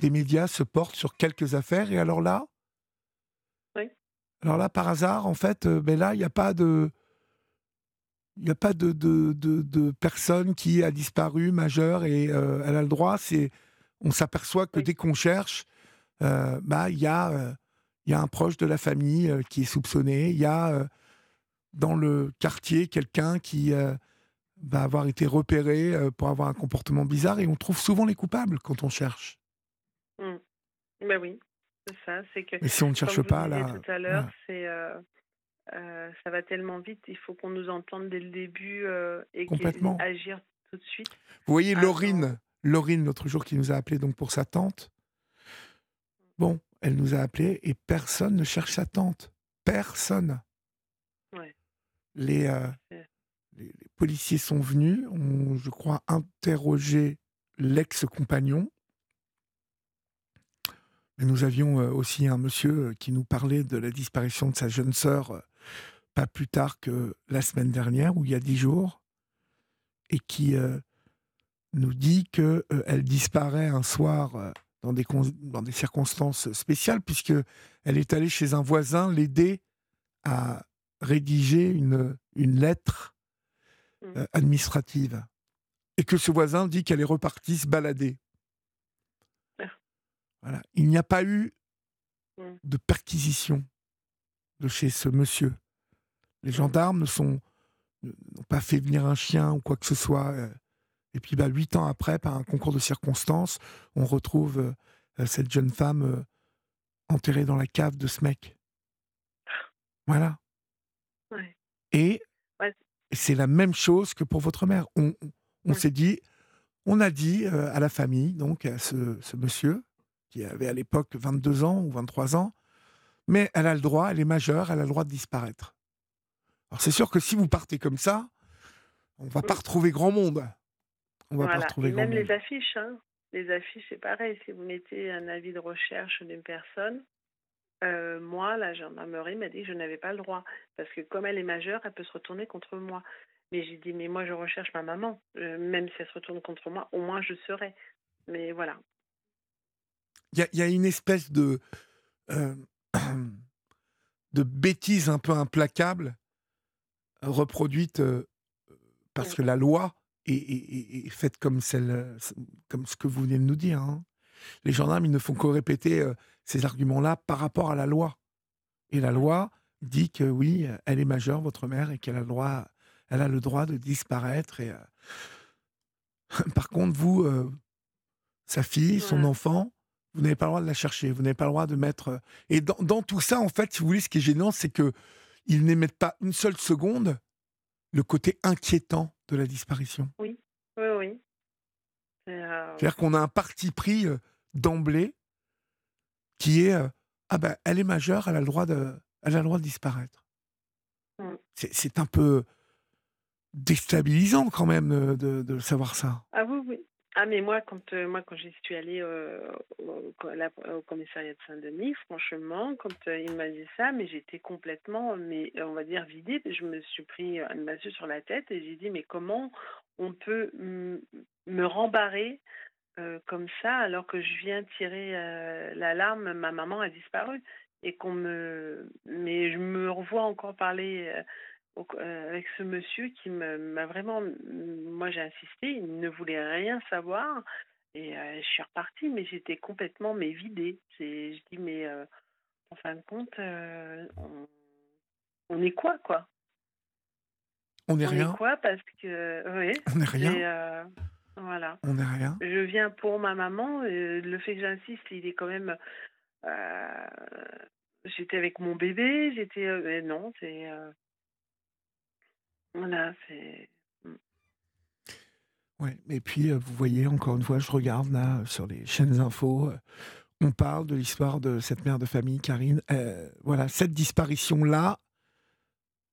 des médias se porte sur quelques affaires. Et alors là, Oui. alors là, par hasard, en fait, ben là, il n'y a pas de, il n'y a pas de, de, de- de personne qui a disparu majeure et elle a le droit. C'est, on s'aperçoit que Oui. dès qu'on cherche, bah, il y a, il y a un proche de la famille euh, qui est soupçonné. Il y a euh, dans le quartier quelqu'un qui euh, va avoir été repéré pour avoir un comportement bizarre et on trouve souvent les coupables quand on cherche. Ben oui, c'est ça. C'est que Mais si on ne cherche pas là, tout à l'heure, voilà. c'est euh, euh, ça va tellement vite, il faut qu'on nous entende dès le début euh, et Complètement. agir tout de suite. Vous voyez Ah, Laurine, Laurine l'autre jour qui nous a appelé donc pour sa tante. Bon, elle nous a appelé et personne ne cherche sa tante. Personne. Ouais. Les, euh, les, les policiers sont venus, ont, je crois, interrogé l'ex-compagnon. Mais nous avions euh, aussi un monsieur euh, qui nous parlait de la disparition de sa jeune sœur pas plus tard que la semaine dernière, ou il y a dix jours, et qui euh, nous dit que euh, elle disparaît un soir dans des, con- dans des circonstances spéciales, puisque elle est allée chez un voisin l'aider à rédiger une, une lettre Mm. euh, administrative. Et que ce voisin dit qu'elle est repartie se balader. Ah. Voilà. Il n'y a pas eu Mm. de perquisition de chez ce monsieur. Les gendarmes ne sont n'ont pas fait venir un chien ou quoi que ce soit. Et puis, bah, huit ans après, par un concours de circonstances, on retrouve euh, euh, cette jeune femme euh, enterrée dans la cave de ce mec. Voilà. Ouais. Et Ouais. c'est la même chose que pour votre mère. On, on- on Ouais. s'est dit, on a dit euh, à la famille, donc à ce, ce monsieur, qui avait à l'époque 22 ans ou 23 ans, mais elle a le droit, elle est majeure, elle a le droit de disparaître. Alors c'est sûr que si vous partez comme ça, on va pas Mm. retrouver grand monde. On va pas Voilà. retrouver Et même les affiches, hein. Les affiches, c'est pareil. Si vous mettez un avis de recherche d'une personne, euh, moi, la gendarmerie m'a dit que je n'avais pas le droit. Parce que comme elle est majeure, elle peut se retourner contre moi. Mais j'ai dit, mais moi, je recherche ma maman. Euh, même si elle se retourne contre moi, au moins je serai. Mais voilà. Il y, a- il y a une espèce de, euh, de bêtise un peu implacable reproduite euh, parce que la loi est, est- est- est faite comme, celle, euh, comme ce que vous venez de nous dire. hein. Les gendarmes, ils ne font que répéter euh, ces arguments-là par rapport à la loi. Et la loi dit que oui, elle est majeure, votre mère, et qu'elle a le droit, elle a le droit de disparaître. Et, euh, Par contre, vous, euh, sa fille, son enfant, vous n'avez pas le droit de la chercher, vous n'avez pas le droit de mettre. euh, Et dans, dans tout ça, en fait, si vous voulez, ce qui est gênant, c'est que ils n'émettent pas une seule seconde le côté inquiétant de la disparition. Oui, oui. C'est, euh, C'est-à-dire qu'on a un parti pris euh, d'emblée qui est euh, ah ben elle est majeure, elle a le droit de, elle a le droit de disparaître. Mm. C'est- un peu déstabilisant quand même de, de savoir ça. Ah oui, oui. Ah mais moi quand euh, moi quand j'y suis allée euh, au, la- au commissariat de Saint-Denis, franchement, quand euh, il m'a dit ça, mais j'étais complètement, mais on va dire vidée. Je me suis pris un massue sur la tête et j'ai dit mais comment on peut me rembarrer euh, comme ça alors que je viens tirer euh, l'alarme, ma maman a disparu et qu'on me, mais je me revois encore parler. Euh, au- euh, avec ce monsieur qui m'a vraiment, moi j'ai insisté, il ne voulait rien savoir et euh, je suis repartie, mais j'étais complètement mais vidée. Je dis mais euh, en fin de compte, on, on est quoi quoi? On n'est On rien, est quoi parce que oui, on n'est rien, et, voilà. on n'est rien. Je viens pour ma maman. le fait que j'insiste, il est quand même. j'étais avec mon bébé, j'étais. euh, non, c'est. euh, voilà, c'est. Ouais, et puis vous voyez, encore une fois, je regarde là sur les chaînes infos, on parle de l'histoire de cette mère de famille, Karine. voilà, cette disparition-là,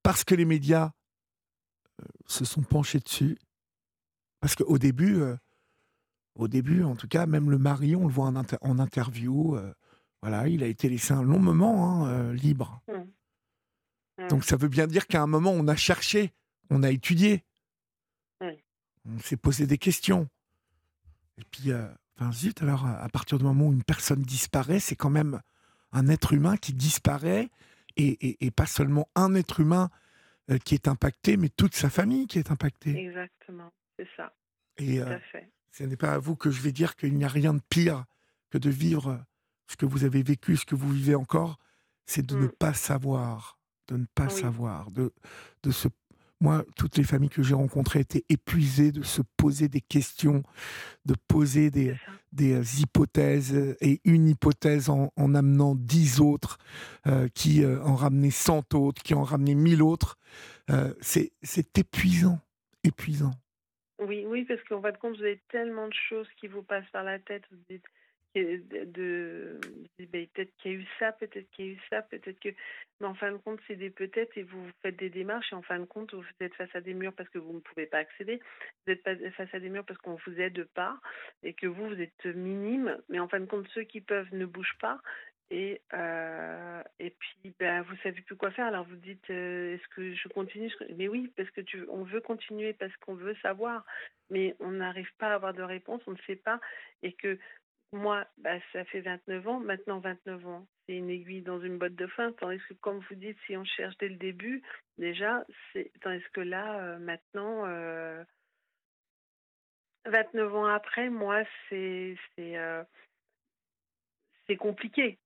parce que les médias se sont penchés dessus, parce qu'au début, au début, en tout cas, même le mari, on le voit en, interview, voilà, il a été laissé un long moment hein, libre. Mmh. Mmh. Donc ça veut bien dire qu'à un moment, on a cherché, on a étudié, on s'est posé des questions. Et puis, enfin, zut, alors à partir du moment où une personne disparaît, c'est quand même un être humain qui disparaît, et, pas seulement un être humain qui est impacté, mais toute sa famille qui est impactée. Exactement, c'est ça. Et ce n'est pas à vous que je vais dire qu'il n'y a rien de pire que de vivre ce que vous avez vécu, ce que vous vivez encore, c'est de ne mmh. pas savoir, de ne pas savoir, de, de se moi, toutes les familles que j'ai rencontrées étaient épuisées de se poser des questions, de poser des, des euh, hypothèses, euh, et une hypothèse en, en amenant dix autres, euh, qui en ramenaient cent autres, qui en ramenaient mille autres. c'est épuisant, épuisant. Oui, oui, parce qu'en fin de compte, vous avez tellement de choses qui vous passent par la tête. Vous dites, de, ben, peut-être qu'il y a eu ça, peut-être qu'il y a eu ça, peut-être que. Mais en fin de compte, c'est des peut-être et vous faites des démarches et en fin de compte, vous êtes face à des murs parce que vous ne pouvez pas accéder. Vous êtes face à des murs parce qu'on vous aide pas et que vous, vous êtes minime. Mais en fin de compte, ceux qui peuvent ne bougent pas et, euh, et puis, ben, vous savez plus quoi faire. Alors vous dites, euh, est-ce que je continue? Mais oui, parce que tu, on veut continuer, parce qu'on veut savoir, mais on n'arrive pas à avoir de réponse, on ne sait pas, et que moi, bah, ça fait 29 ans, maintenant 29 ans. C'est une aiguille dans une botte de fin, tandis que, comme vous dites, si on cherche dès le début, déjà, c'est, tandis que là, euh, maintenant, 29 ans après, moi, c'est, c'est, c'est compliqué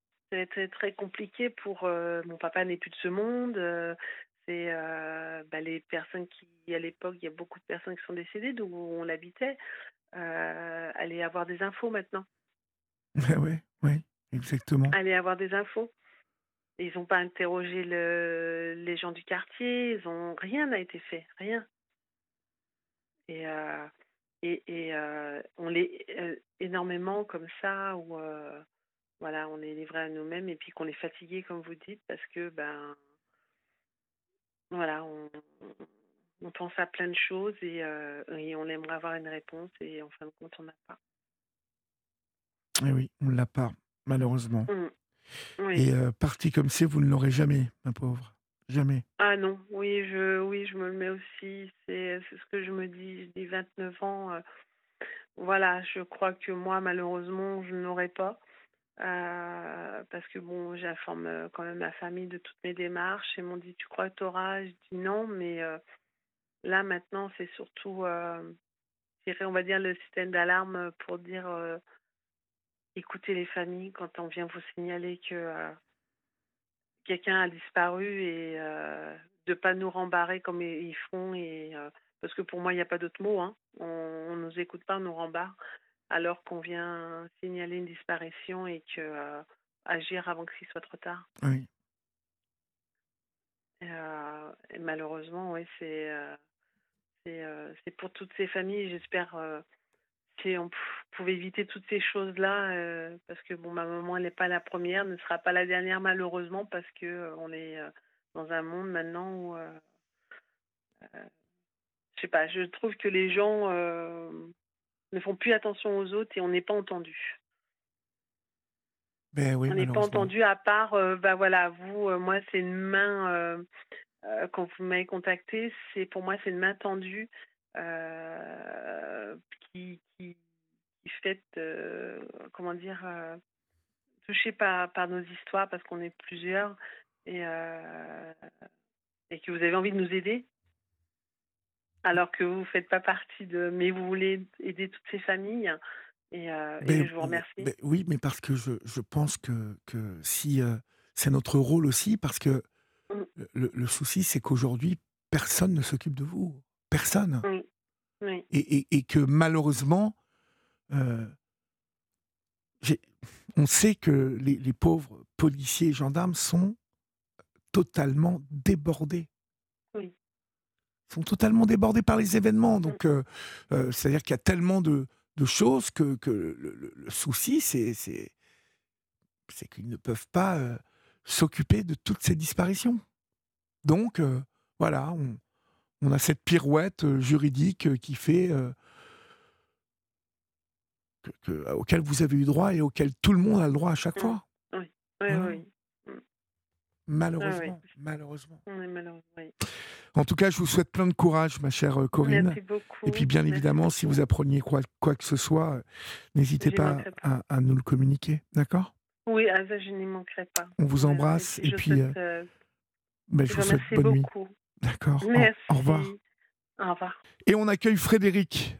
très, très compliqué pour euh, mon papa n'est plus de ce monde. Euh, c'est euh, bah, les personnes qui, à l'époque, il y a beaucoup de personnes qui sont décédées d'où on l'habitait, aller avoir des infos maintenant. Oui, oui, exactement. Aller avoir des infos. Ils n'ont pas interrogé le, les gens du quartier, ils ont rien n'a été fait, rien. Et et, et on les énormément comme ça où voilà, on est livré à nous-mêmes et puis qu'on est fatigué, comme vous dites, parce que, ben, voilà, on, pense à plein de choses et, euh, et, on aimerait avoir une réponse et en fin de compte, on n'a pas. Et eh oui, on ne l'a pas, malheureusement. Mmh. Et euh, parti comme c'est, vous ne l'aurez jamais, ma pauvre. Jamais. Ah non, oui, je, oui, je me le mets aussi. C'est ce que je me dis. Je dis 29 ans. Euh, voilà, je crois que moi, malheureusement, je n'aurais pas. Euh, parce que bon, j'informe quand même ma famille de toutes mes démarches. Ils m'ont dit Tu crois que tu auras Je dis non, mais là maintenant, c'est surtout, on va dire, le système d'alarme pour dire écoutez les familles quand on vient vous signaler que quelqu'un a disparu et de pas nous rembarrer comme ils font. Et, parce que pour moi, il n'y a pas d'autre mot. Hein. On ne nous écoute pas, on nous rembarre alors qu'on vient signaler une disparition et que euh, agir avant que ce soit trop tard. Oui. Euh, et malheureusement, oui, c'est euh, c'est pour toutes ces familles. J'espère si on pouvait éviter toutes ces choses-là, parce que bon, ma maman, elle n'est pas la première, ne sera pas la dernière malheureusement, parce que on est dans un monde maintenant où, je sais pas, je trouve que les gens ne font plus attention aux autres et on n'est pas entendu. Ben oui, on n'est pas entendu à part, euh, bah voilà, vous, euh, moi, c'est une main, euh, quand vous m'avez contacté, c'est pour moi, c'est une main tendue qui, qui, qui fait, comment dire, touchée par, par nos histoires parce qu'on est plusieurs et, et que vous avez envie de nous aider alors que vous ne faites pas partie de... Mais vous voulez aider toutes ces familles. Et, euh, ben, je vous remercie. Ben oui, mais parce que je, je pense que, que si euh, c'est notre rôle aussi, parce que le, le, souci, c'est qu'aujourd'hui, personne ne s'occupe de vous. Personne. Oui. Et, et, et, que malheureusement, euh, on sait que les, les, pauvres policiers et gendarmes sont totalement débordés. Oui sont totalement débordés par les événements. Donc, euh, euh, c'est-à-dire qu'il y a tellement de, choses que, le, souci, c'est, c'est, qu'ils ne peuvent pas s'occuper de toutes ces disparitions. Donc, voilà, on, a cette pirouette juridique qui fait. auquel vous avez eu droit et auquel tout le monde a le droit à chaque fois. Oui, oui, oui. Malheureusement, malheureusement. Oui. En tout cas, je vous souhaite plein de courage, ma chère euh, Corinne. Merci beaucoup. Et puis, bien évidemment, si vous appreniez quoi, quoi que ce soit, euh, n'hésitez pas, À, nous le communiquer, d'accord? Oui, ah, ça, je n'y manquerai pas. On vous embrasse et puis euh, ben, je, vous souhaite bonne beaucoup. nuit. D'accord. Au, revoir. Au revoir. Et on accueille Frédéric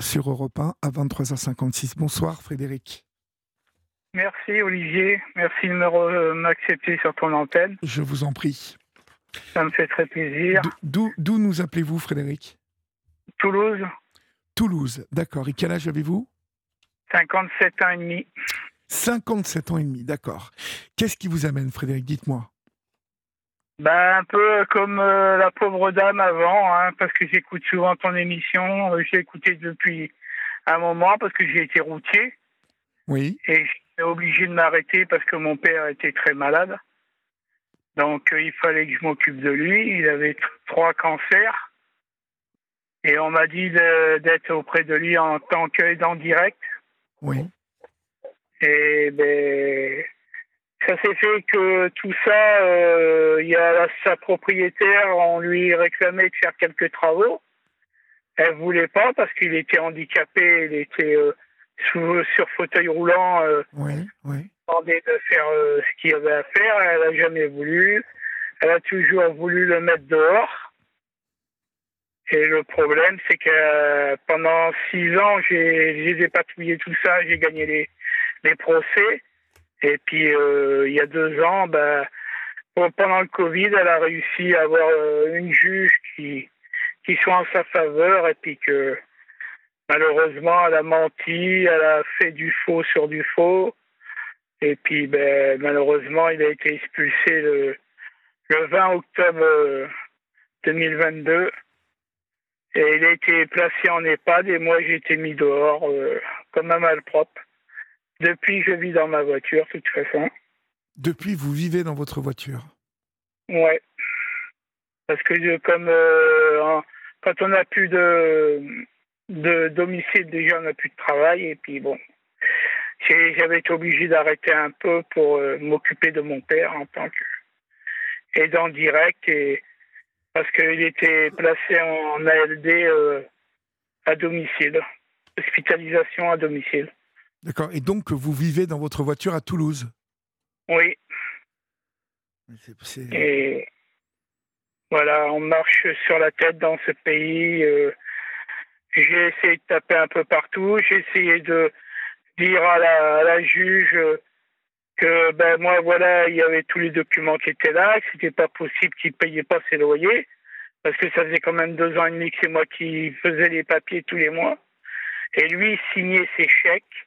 sur Europe 1 à 23h56. Bonsoir, Frédéric. Merci Olivier, merci de m'accepter sur ton antenne. Je vous en prie. Ça me fait très plaisir. D'où nous appelez-vous Frédéric? Toulouse. Toulouse, d'accord. Et quel âge avez-vous? 57 ans et demi. 57 ans et demi, d'accord. Qu'est-ce qui vous amène Frédéric? Dites-moi. Ben, un peu comme euh, la pauvre dame avant, hein, parce que j'écoute souvent ton émission. Euh, j'ai écouté depuis un moment parce que j'ai été routier. Oui. Et obligé de m'arrêter parce que mon père était très malade. Donc euh, il fallait que je m'occupe de lui. Il avait trois cancers. Et on m'a dit d'être auprès de lui en tant qu'aidant direct. Oui. Et ben, ça s'est fait que tout ça, euh, il y a sa propriétaire, on lui réclamait de faire quelques travaux. Elle voulait pas parce qu'il était handicapé, il était euh, sur fauteuil roulant. Euh, oui, oui. de faire euh, ce qu'il y avait à faire. Elle n'a jamais voulu. Elle a toujours voulu le mettre dehors. Et le problème, c'est que pendant six ans, j'ai dépatouillé tout ça, j'ai gagné les, les procès. Et puis, il y a deux ans, ben, pendant le Covid, elle a réussi à avoir une juge qui, qui soit en sa faveur et puis que Malheureusement, elle a menti, elle a fait du faux sur du faux. Et puis, ben, malheureusement, il a été expulsé le, le 20 octobre 2022. Euh, et il a été placé en EHPAD et moi, j'ai été mis dehors euh, comme un malpropre. Depuis, je vis dans ma voiture, de toute façon. Depuis, vous vivez dans votre voiture? Ouais. Parce que comme euh, quand on n'a plus de de domicile, déjà, on n'a plus de travail. Et puis, bon, j'avais été obligé d'arrêter un peu pour euh, m'occuper de mon père en tant qu'aidant direct. Et, parce qu'il était placé en ALD euh, à domicile, hospitalisation à domicile. D'accord. Et donc, vous vivez dans votre voiture à Toulouse? Oui. Et voilà, on marche sur la tête dans ce pays. Euh, j'ai essayé de taper un peu partout. J'ai essayé de dire à la, juge que ben moi voilà, il y avait tous les documents qui étaient là, que c'était pas possible qu'il payait pas ses loyers parce que ça faisait quand même deux ans et demi que c'est moi qui faisais les papiers tous les mois et lui signait ses chèques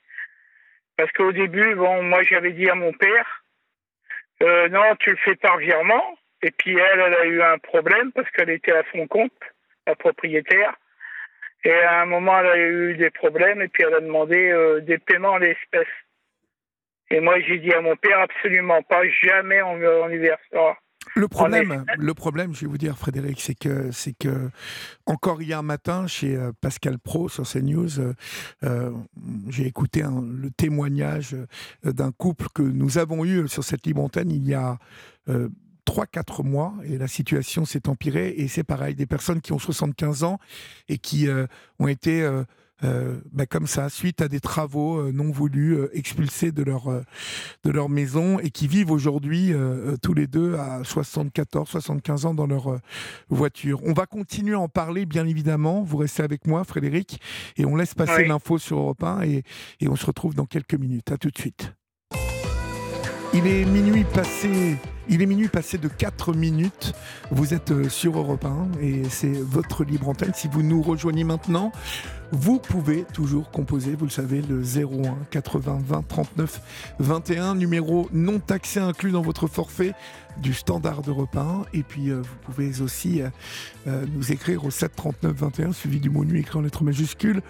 parce qu'au début bon moi j'avais dit à mon père euh, non tu le fais par virement et puis elle elle a eu un problème parce qu'elle était à son compte la propriétaire et à un moment, elle a eu des problèmes et puis elle a demandé euh, des paiements en espèces. Et moi, j'ai dit à mon père, absolument pas, jamais on, on versera. Le problème, le problème, je vais vous dire, Frédéric, c'est que, c'est que encore hier matin, chez euh, Pascal Pro sur CNews, euh, j'ai écouté le témoignage d'un couple que nous avons eu sur cette libre il y a 3-4 mois et la situation s'est empirée. Et c'est pareil, des personnes qui ont 75 ans et qui euh, ont été euh, euh, bah, comme ça, suite à des travaux non voulus, expulsés de leur, de leur maison et qui vivent aujourd'hui tous les deux à 74, 75 ans dans leur voiture. On va continuer à en parler, bien évidemment. Vous restez avec moi, Frédéric, et on laisse passer l'info sur Europe 1 et, et on se retrouve dans quelques minutes. À tout de suite. Il est minuit passé Il est minuit passé de 4 minutes. Vous êtes euh, sur Europe 1 et c'est votre libre antenne. Si vous nous rejoignez maintenant, vous pouvez toujours composer, vous le savez, le 01 80 20 39 21, numéro non taxé inclus dans votre forfait du standard de repas. Et puis, euh, vous pouvez aussi euh, nous écrire au 7 39 21, suivi du mot nuit écrit en lettres majuscules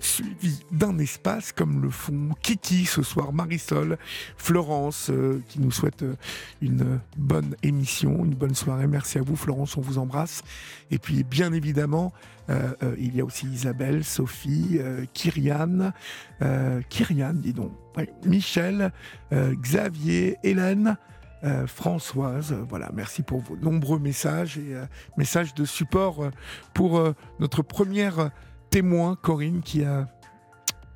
suivi d'un espace comme le font Kiki ce soir, Marisol, Florence euh, qui nous souhaite euh, une bonne émission, une bonne soirée. Merci à vous Florence, on vous embrasse. Et puis bien évidemment, euh, il y a aussi Isabelle, Sophie, Kyrian, Kyrian, dis donc, Michel, Xavier, Hélène. Françoise, voilà, merci pour vos nombreux messages et messages de support pour notre première témoin, Corinne, qui a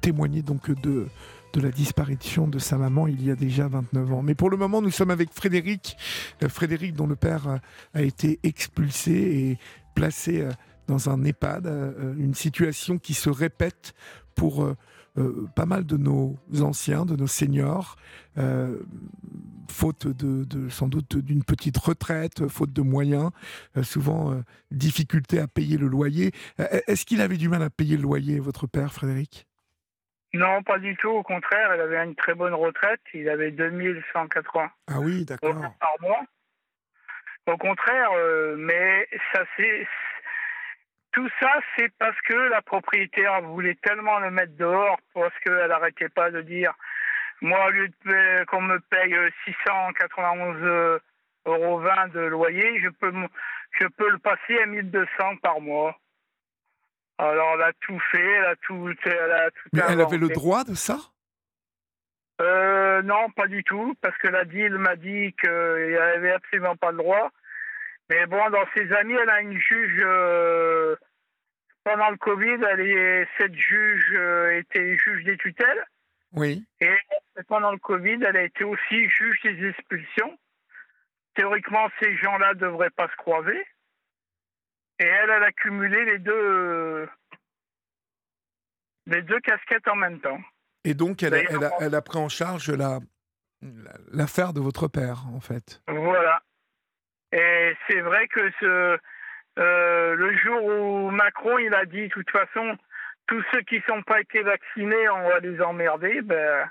témoigné donc de, de la disparition de sa maman il y a déjà 29 ans. Mais pour le moment, nous sommes avec Frédéric, euh, Frédéric dont le père euh, a été expulsé et placé euh, dans un EHPAD, une situation qui se répète pour pas mal de nos anciens, de nos seniors, faute de, sans doute d'une petite retraite, faute de moyens, euh, souvent difficulté à payer le loyer. Est-ce qu'il avait du mal à payer le loyer, votre père, Frédéric? Non, pas du tout. Au contraire, il avait une très bonne retraite. Il avait 2180 ah oui, d'accord. par mois. Au contraire, mais ça c'est tout ça, c'est parce que la propriétaire voulait tellement le mettre dehors, parce qu'elle n'arrêtait pas de dire moi, au lieu qu'on me paye 691 euh, euros de loyer, je peux, je peux le passer à 1200 par mois. Alors, elle a tout fait, elle a tout. Elle, a tout Mais elle avait le droit de ça? Euh, Non, pas du tout, parce que la DIL m'a dit qu'il avait absolument pas le droit. Mais bon, dans ses amis, elle a une juge. Euh, pendant le Covid, elle est, cette juge euh, était juge des tutelles. Oui. Et pendant le Covid, elle a été aussi juge des expulsions. Théoriquement, ces gens-là ne devraient pas se croiser. Et elle, elle a cumulé les deux, les deux casquettes en même temps. Et donc, elle a, elle, a, elle a, pris en charge la, l'affaire de votre père, en fait. Voilà. Et c'est vrai que ce, euh, le jour où Macron il a dit, de toute façon, tous ceux qui n'ont pas été vaccinés, on va les emmerder, ben,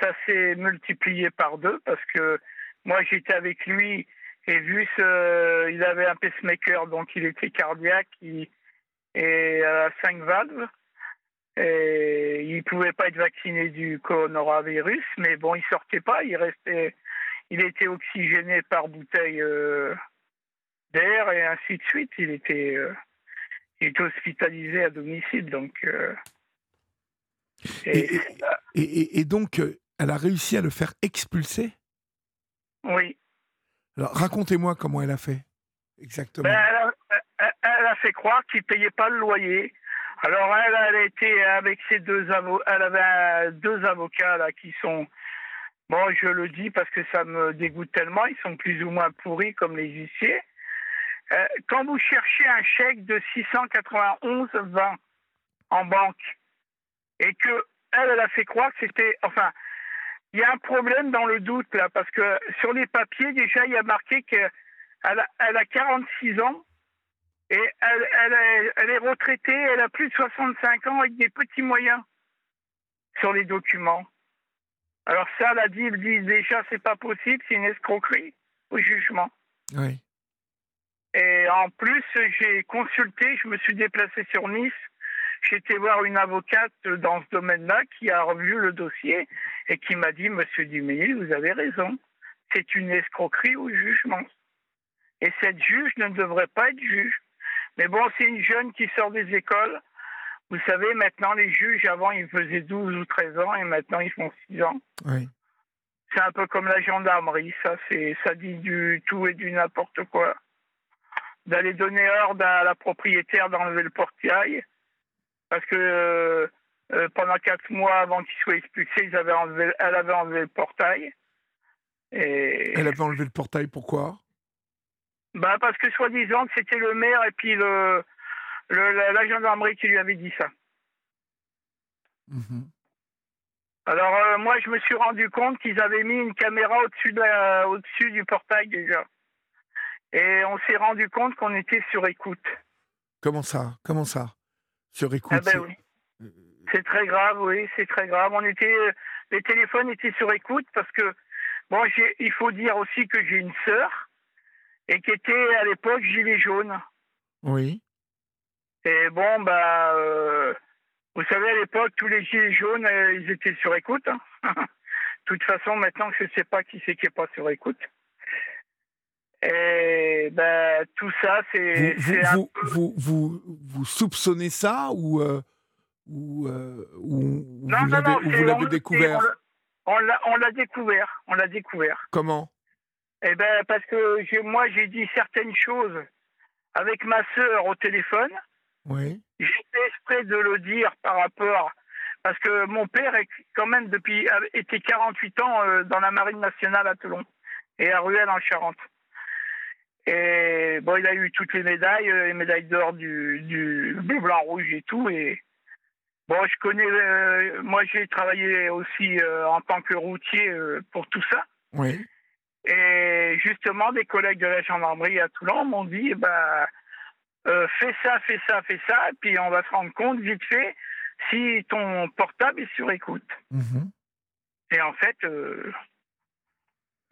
ça s'est multiplié par deux parce que moi j'étais avec lui et vu ce, il avait un pacemaker, donc il était cardiaque et à 5 valves. Et il pouvait pas être vacciné du coronavirus, mais bon, il sortait pas, il restait, il était oxygéné par bouteille euh, d'air et ainsi de suite. Il était, euh, était hospitalisé à domicile, donc. Euh, et, et, donc, elle a réussi à le faire expulser? Oui. Alors, racontez-moi comment elle a fait, exactement. Ben, elle, a, fait croire qu'il ne payait pas le loyer. Alors, elle, été avec ses deux avocats, elle avait deux avocats là qui sont. Bon, je le dis parce que ça me dégoûte tellement, ils sont plus ou moins pourris comme les huissiers. Euh, quand vous cherchez un chèque de 691,20 en banque et que elle, a fait croire que c'était, enfin, il y a un problème dans le doute là, parce que sur les papiers, déjà, il y a marqué qu'elle a, elle a 46 ans et elle, elle, est, elle, est, retraitée, elle a plus de 65 ans avec des petits moyens sur les documents. Alors ça, la dit, dit déjà, c'est pas possible, c'est une escroquerie au jugement. Oui. Et en plus, j'ai consulté, je me suis déplacé sur Nice. J'ai été voir une avocate dans ce domaine-là qui a revu le dossier et qui m'a dit, Monsieur Duménil, vous avez raison. C'est une escroquerie au jugement. Et cette juge ne devrait pas être juge. Mais bon, c'est une jeune qui sort des écoles. Vous savez, maintenant, les juges, avant, ils faisaient 12 ou 13 ans et maintenant, ils font 6 ans. Oui. C'est un peu comme la gendarmerie, ça, c'est, ça dit du tout et du n'importe quoi d'aller donner ordre à la propriétaire d'enlever le portail, parce que euh, euh, pendant quatre mois avant qu'il soit expulsé, ils avaient enlevé, elle avait enlevé le portail. Et... Elle avait enlevé le portail, pourquoi? Bah Parce que soi-disant c'était le maire et puis le, le la, gendarmerie qui lui avait dit ça. Mhm. Alors, euh, moi, je me suis rendu compte qu'ils avaient mis une caméra au-dessus de au-dessus du portail déjà. Et on s'est rendu compte qu'on était sur écoute. Comment ça? Comment ça? Sur écoute Ah ben oui. C'est très grave, oui, c'est très grave. On était, les téléphones étaient sur écoute parce que, bon, il faut dire aussi que j'ai une sœur et qui était à l'époque gilet jaune. Oui. Et bon, bah, euh, vous savez, à l'époque, tous les gilets jaunes, euh, ils étaient sur écoute. hein. De toute façon, maintenant, je ne sais pas qui c'est qui n'est pas sur écoute. Et ben, tout ça, c'est. vous, un vous, vous, vous, soupçonnez ça ou, euh, ou, euh, ou vous Non, vous on- l'avez découvert? on l'a- découvert. On l'a découvert. Comment? Eh ben, parce que moi, j'ai dit certaines choses avec ma sœur au téléphone. Oui. J'ai fait exprès de le dire par rapport. Parce que mon père est quand même depuis était 48 ans euh, dans la marine nationale à Toulon et à Ruelle en Charente. Et bon, il a eu toutes les médailles, euh, les médailles d'or du, du bleu, blanc, rouge et tout. Et bon, je connais. euh, moi, j'ai travaillé aussi euh, en tant que routier euh, pour tout ça. Oui. Et justement, des collègues de la gendarmerie à Toulon m'ont dit bah, fais ça, fais ça, fais ça, et puis on va se rendre compte vite fait si ton portable est sur écoute. Mhm. Et en fait,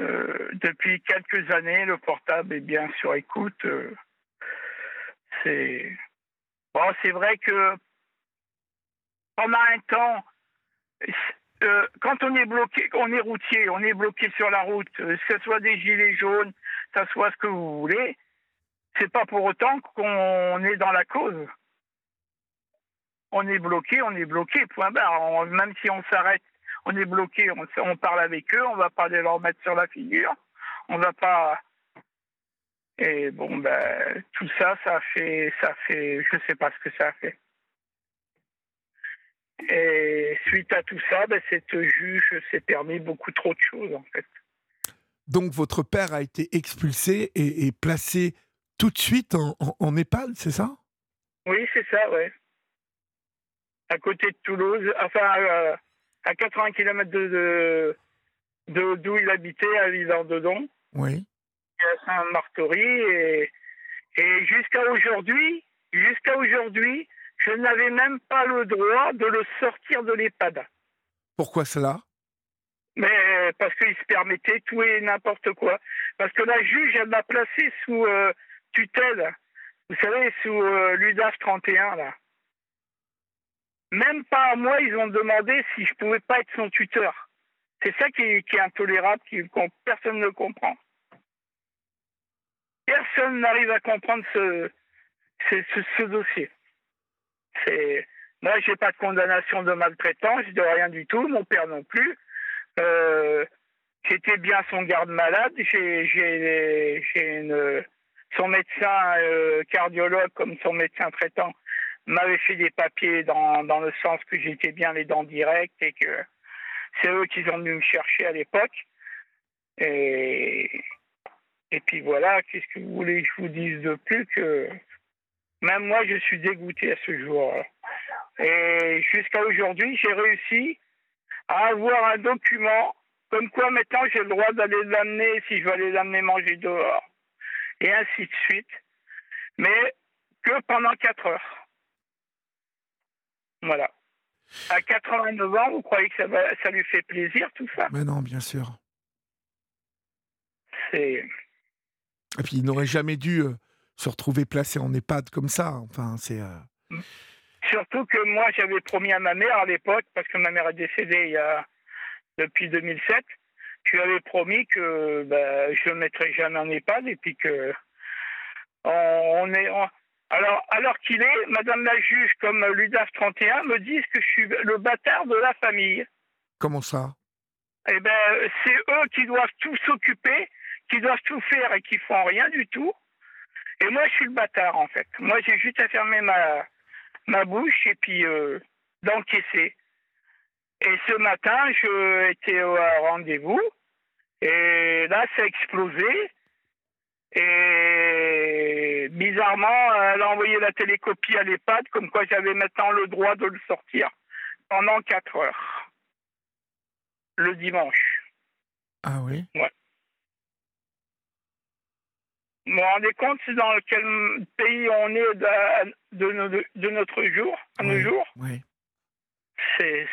depuis quelques années, le portable est bien sur écoute. euh, c'est bon, c'est vrai que pendant un temps, euh, quand on est bloqué, on est routier, on est bloqué sur la route, euh, que ce soit des gilets jaunes, que ce soit ce que vous voulez, c'est pas pour autant qu'on est dans la cause. On est bloqué, on est bloqué, point barre. Même si on s'arrête, on est bloqué, on, on parle avec eux, on va pas les leur mettre sur la figure, on va pas. Et bon, ben, tout ça, ça fait, ça fait, je sais pas ce que ça a fait. Et suite à tout ça, ben, cette juge s'est permis beaucoup trop de choses, en fait. Donc votre père a été expulsé et, et placé tout de suite en, en, en EHPAD, c'est ça? Oui, c'est ça, ouais. À côté de Toulouse, enfin, euh, à 80 km de, de, d'où il habitait, à Villard-Dedon, Oui. à Saint-Martory, et, et jusqu'à aujourd'hui, jusqu'à aujourd'hui, je n'avais même pas le droit de le sortir de l'EHPAD. Pourquoi cela? Mais parce qu'il se permettait tout et n'importe quoi. Parce que la juge, elle m'a placé sous euh, tutelle. Vous savez, sous euh, l'UDAF 31, là. Même pas à moi, ils ont demandé si je pouvais pas être son tuteur. C'est ça qui est, intolérable, qui, personne ne comprend. Personne n'arrive à comprendre ce, dossier. Moi, j'ai pas de condamnation de maltraitance, de rien du tout, mon père non plus. Euh, J'étais bien son garde-malade. J'ai, son médecin euh, cardiologue comme son médecin traitant m'avait fait des papiers dans, dans le sens que j'étais bien les dents directes et que c'est eux qui sont venus me chercher à l'époque. Et, et puis voilà, qu'est-ce que vous voulez que je vous dise de plus que même moi je suis dégoûté à ce jour. Et jusqu'à aujourd'hui, j'ai réussi à avoir un document comme quoi maintenant j'ai le droit d'aller l'amener si je veux aller l'amener manger dehors. Et ainsi de suite. Mais que pendant 4 heures. Voilà. À 89 ans, vous croyez que ça, va, ça lui fait plaisir tout ça? Mais non, bien sûr. C'est. Et puis il n'aurait jamais dû euh, se retrouver placé en EHPAD comme ça. Enfin, c'est. euh, Surtout que moi, j'avais promis à ma mère à l'époque, parce que ma mère est décédée il y a, depuis 2007, je lui avais promis que ben, je ne mettrais jamais en EHPAD et puis que on, on est. on- alors, alors qu'il est, Madame la juge, comme l'UDAF 31, me disent que je suis le bâtard de la famille. Comment ça? Eh ben, c'est eux qui doivent tout s'occuper, qui doivent tout faire et qui font rien du tout. Et moi, je suis le bâtard, en fait. Moi, j'ai juste à fermer ma, ma bouche et puis euh, d'encaisser. Et ce matin, je étais au rendez-vous et là, ça a explosé. Et bizarrement, elle a envoyé la télécopie à l'EHPAD, comme quoi j'avais maintenant le droit de le sortir pendant 4 heures. le dimanche. Ah oui? Ouais. Vous vous rendez compte dans quel pays on est de, de, nos- de notre jour, à nos Oui, jours? Oui.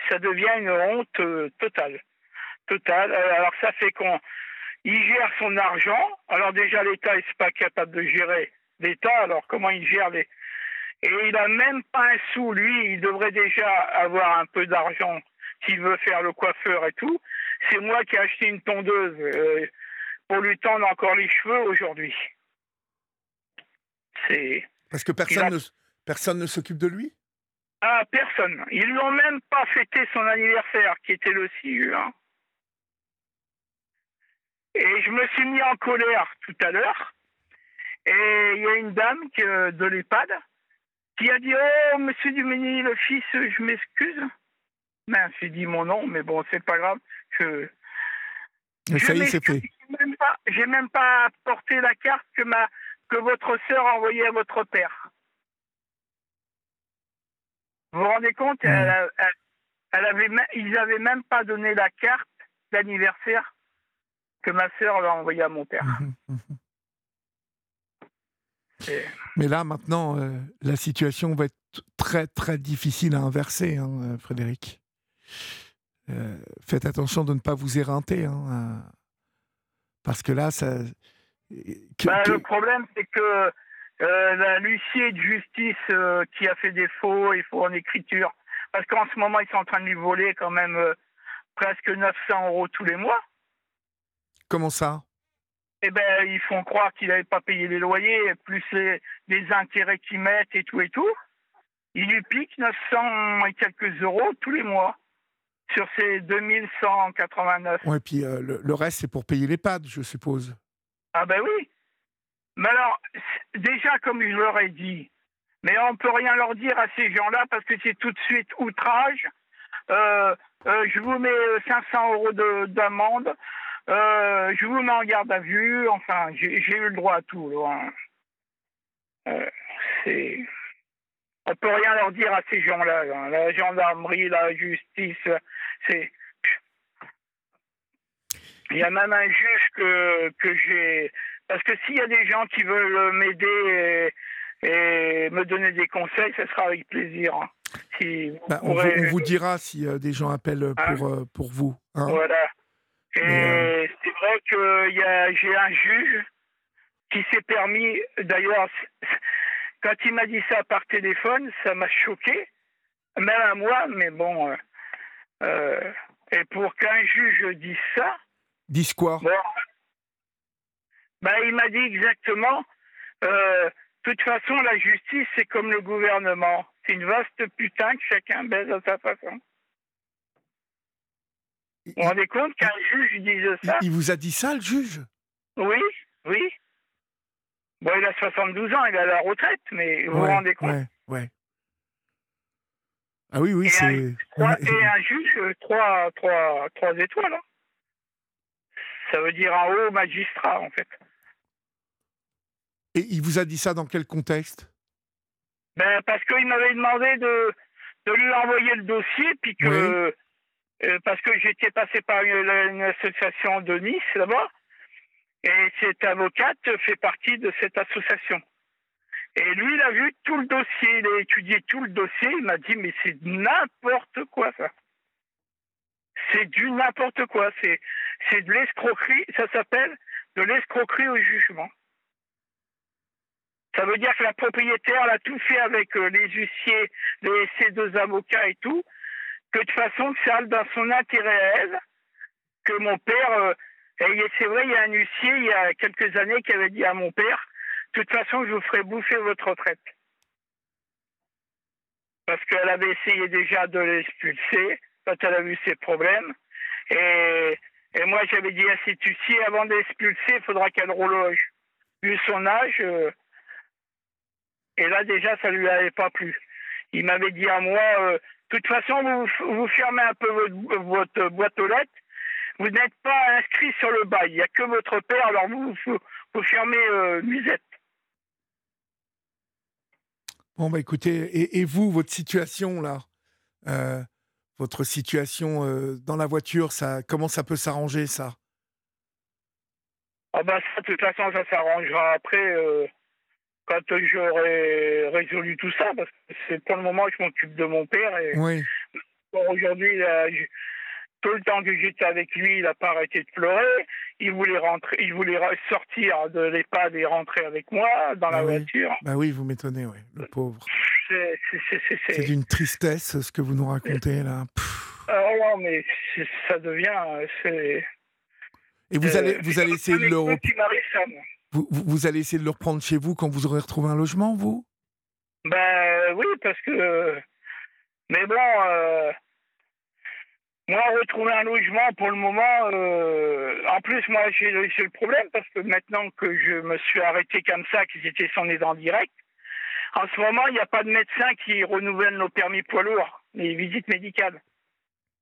ça devient une honte euh, totale. Totale. Euh, Alors ça fait qu'on il gère son argent. Alors déjà l'État n'est pas capable de gérer l'État. Alors comment il gère les Et il a même pas un sou. Lui, il devrait déjà avoir un peu d'argent s'il veut faire le coiffeur et tout. C'est moi qui ai acheté une tondeuse euh, pour lui tendre encore les cheveux aujourd'hui. C'est Parce que personne ne, personne ne s'occupe de lui? Ah, personne. Ils l'ont même pas fêté son anniversaire, qui était le 6 juin. Et je me suis mis en colère tout à l'heure. Et il y a une dame que- de l'EHPAD qui a dit Oh, monsieur Dumény, le fils, je m'excuse. Ben, j'ai dit mon nom, mais bon, c'est pas grave. Je, Mais je ça y est, c'est fait. J'ai même pas, j'ai même pas apporté la carte que ma que votre sœur a envoyée à votre père. Vous vous rendez compte Ouais. elle, elle- elle avait, Ils avaient même pas donné la carte d'anniversaire que ma sœur a envoyée à mon père. Mhm, mhm. Et- Mais là, maintenant, euh, la situation va être très, très difficile à inverser, hein, euh, Frédéric. Euh, faites attention de ne pas vous éreinter. hein, parce que là, ça. que- Bah, que- Le problème, c'est que euh, la l'huissier de justice qui a fait des faux et faux en écriture, parce qu'en ce moment, ils sont en train de lui voler quand même presque 900 euros tous les mois. Comment ça? Eh ben, ils font croire qu'il n'avait pas payé les loyers, plus les, les intérêts qu'ils mettent et tout et tout. Ils lui piquent 900 et quelques euros tous les mois sur ces 2189. Ouais, puis euh, le, le reste, c'est pour payer les pads, je suppose. Ah ben oui. Mais alors, déjà, comme je leur ai dit, mais on peut rien leur dire à ces gens-là parce que c'est tout de suite outrage. Euh, euh, je vous mets euh, 500 euros de- d'amende. Euh, je vous mets en garde à vue. Enfin, j'ai eu le droit à tout. là, hein. Euh, c'est... On peut rien leur dire à ces gens-là. là. La gendarmerie, la justice, c'est... Il y a même un juge que, que j'ai... Parce que s'il y a des gens qui veulent m'aider et, et me donner des conseils, ce sera avec plaisir. hein. Si vous Bah, on, vous, pourrez- on vous dira si euh, des gens appellent euh, Hein pour, euh, pour vous. hein. Voilà. Et Mais, euh, c'est vrai que y a- j'ai un juge qui s'est permis, d'ailleurs, quand il m'a dit ça par téléphone, ça m'a choqué, même à moi, mais bon. euh, euh, et pour qu'un juge dise ça, Dis quoi? Bon. Ben, il m'a dit exactement, euh, de toute façon, la justice, c'est comme le gouvernement. C'est une vaste putain que chacun baise à sa façon. Vous vous rendez compte qu'un juge dise ça? Il vous a dit ça, le juge? Oui, oui. Bon, il a 72 ans, il est à la retraite, mais vous vous rendez compte? ouais, ouais. Ah oui, oui, c'est. Et un juge, euh, trois, trois, trois étoiles. hein. Ça veut dire un haut magistrat, en fait. Et il vous a dit ça dans quel contexte? Ben, parce qu'il m'avait demandé de, de lui envoyer le dossier, puis que. Euh, parce que j'étais passé par une, association de Nice, là-bas, et cette avocate fait partie de cette association. Et lui, il a vu tout le dossier, il a étudié tout le dossier, il m'a dit, mais c'est n'importe quoi, ça. C'est du n'importe quoi, c'est c'est de l'escroquerie, ça s'appelle de l'escroquerie au jugement. Ça veut dire que la propriétaire elle a tout fait avec euh, les huissiers, les, ses deux avocats et tout, que de toute façon, que ça a dans son intérêt à elle, que mon père, euh, et c'est vrai, il y a un huissier il y a quelques années qui avait dit à mon père, de toute façon, je vous ferai bouffer votre retraite. Parce qu'elle avait essayé déjà de l'expulser quand elle a vu ses problèmes. Et, moi, j'avais dit à cet huissier, avant d'expulser, il faudra qu'elle reloge. Vu son âge, euh, et là, déjà, ça lui avait pas plu. Il m'avait dit à moi, euh, de toute façon, vous, vous fermez un peu votre, votre boîte aux lettres. Vous n'êtes pas inscrit sur le bail. Il n'y a que votre père, alors vous, vous, vous fermez euh, musette. Bon, bah écoutez, et, et vous, votre situation là? Euh, votre situation euh, dans la voiture, ça, comment ça peut s'arranger ça? Ah bah ça, de toute façon, ça s'arrangera après euh, quand j'aurai résolu tout ça, parce que c'est pour le moment je m'occupe de mon père et Oui. bon, aujourd'hui, tout le temps que j'étais avec lui, il n'a pas arrêté de pleurer. Il voulait rentrer, il voulait sortir de l'EHPAD et rentrer avec moi dans la Ah oui. voiture. Bah oui, vous m'étonnez, oui, le pauvre. C'est, d'une tristesse ce que vous nous racontez là. Ah non, mais ça devient, euh. Et vous euh, allez, vous allez essayer de le, vous, vous- allez essayer de le reprendre chez vous quand vous aurez retrouvé un logement, vous? Ben oui, parce que. Mais bon, euh, moi, retrouver un logement pour le moment. euh, En plus, moi, j'ai le problème parce que maintenant que je me suis arrêté comme ça, que j'étais son aidant direct, en ce moment, il n'y a pas de médecin qui renouvelle nos permis poids lourds, les visites médicales.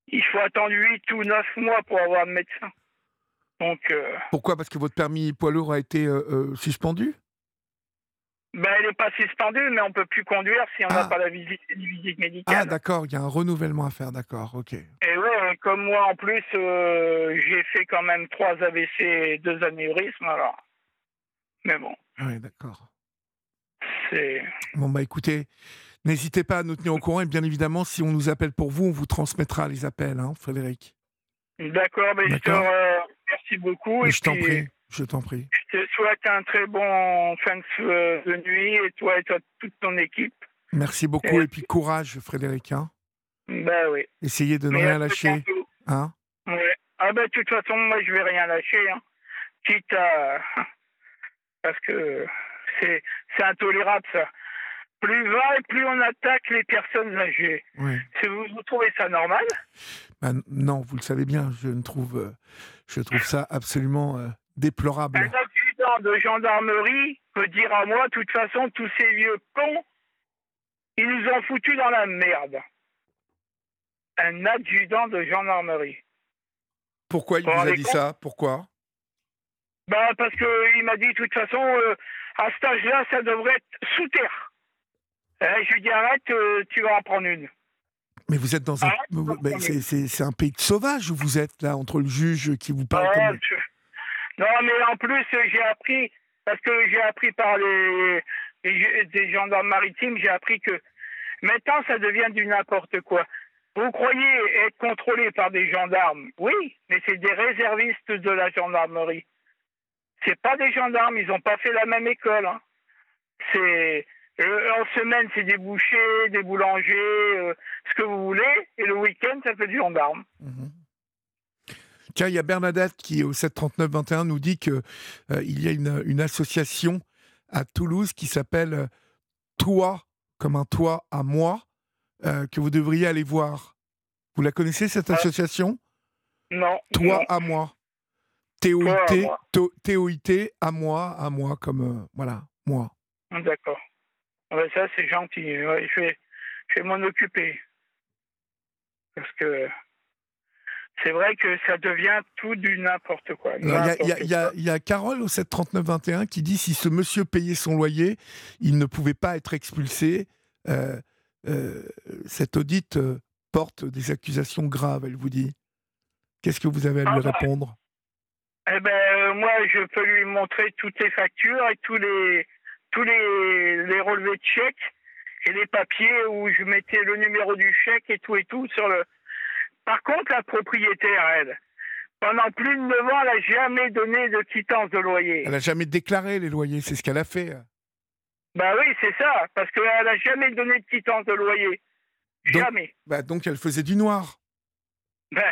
Il faut attendre 8 ou 9 mois pour avoir un médecin. Donc. euh, Pourquoi? Parce que votre permis poids lourd a été euh, euh, suspendu? Ben, elle n'est pas suspendue, mais on peut plus conduire si on n'a Ah. pas la visite, visite Ah, médicale. d'accord, il y a un renouvellement à faire, d'accord, ok. et ouais, comme moi en plus, euh, j'ai fait quand même trois AVC et deux anévrismes, alors. Mais bon, Oui, d'accord. c'est. Bon, bah écoutez, n'hésitez pas à nous tenir au courant et bien évidemment, si on nous appelle pour vous, on vous transmettra les appels, hein, Frédéric. D'accord, ben, je te Remercie beaucoup. Mais et je t'en prie, je t'en prie. Je te souhaite un très bon fin de, de nuit, et toi et toi, toute ton équipe. Merci beaucoup Et- et puis courage, Frédéric. hein. Ben oui. Essayez de ne rien lâcher. Hein Ouais. Ah ben de toute façon, moi je vais rien lâcher. Hein. Quitte à... Parce que c'est intolérable ça. Plus va et plus on attaque les personnes âgées. Si vous, vous trouvez ça normal? Bah, n- non, vous le savez bien, je ne trouve, euh, je trouve ça absolument euh, déplorable. Un adjudant de gendarmerie peut dire à moi, de toute façon, tous ces vieux cons, ils nous ont foutus dans la merde. Un adjudant de gendarmerie. Pourquoi il Vous vous a dit ça? Pourquoi? Bah parce que il m'a dit de toute façon euh, à cet âge-là ça devrait être sous terre. Euh, je lui dis arrête, euh, tu vas en prendre une. Mais vous êtes dans un, Ah, c'est, un pays de sauvages où vous êtes là entre le juge qui vous parle Ah, comme. Non mais en plus j'ai appris parce que j'ai appris par les, les- des gendarmes maritimes, j'ai appris que maintenant ça devient du n'importe quoi. Vous croyez être contrôlé par des gendarmes? Oui, mais c'est des réservistes de la gendarmerie. C'est pas des gendarmes, ils n'ont pas fait la même école. hein. C'est euh, en semaine c'est des bouchers, des boulangers, euh, ce que vous voulez, et le week-end ça fait du gendarme. Mhm. Tiens, il y a Bernadette qui, au 739-21, nous dit qu'il il y a une, une association à Toulouse qui s'appelle euh, Toi, comme un toit à moi, euh, que vous devriez aller voir. Vous la connaissez, cette association? Non. Toi non. à moi. Toi à T-O-I-T, à moi, à moi, comme. euh, voilà, moi. D'accord. Ouais, ça, c'est gentil. Ouais, je vais, je vais m'en occuper. Parce que c'est vrai que ça devient tout du n'importe quoi. Il y, a- y y Carole au 739-21 qui dit si ce monsieur payait son loyer, il ne pouvait pas être expulsé. Euh, euh, cette audite euh, porte des accusations graves, elle vous dit. Qu'est-ce que vous avez à lui Ah bah. répondre? Eh ben, moi, je peux lui montrer toutes les factures et tous les, tous les, les relevés de chèques et les papiers où je mettais le numéro du chèque et tout et tout sur le. Par contre, la propriétaire, elle, pendant plus de 9 ans, elle n'a jamais donné de quittance de loyer. Elle n'a jamais déclaré les loyers, c'est ce qu'elle a fait. Bah oui, c'est ça, parce qu'elle n'a jamais donné de quittance de loyer. Donc- Jamais. Bah, donc elle faisait du noir. Ben,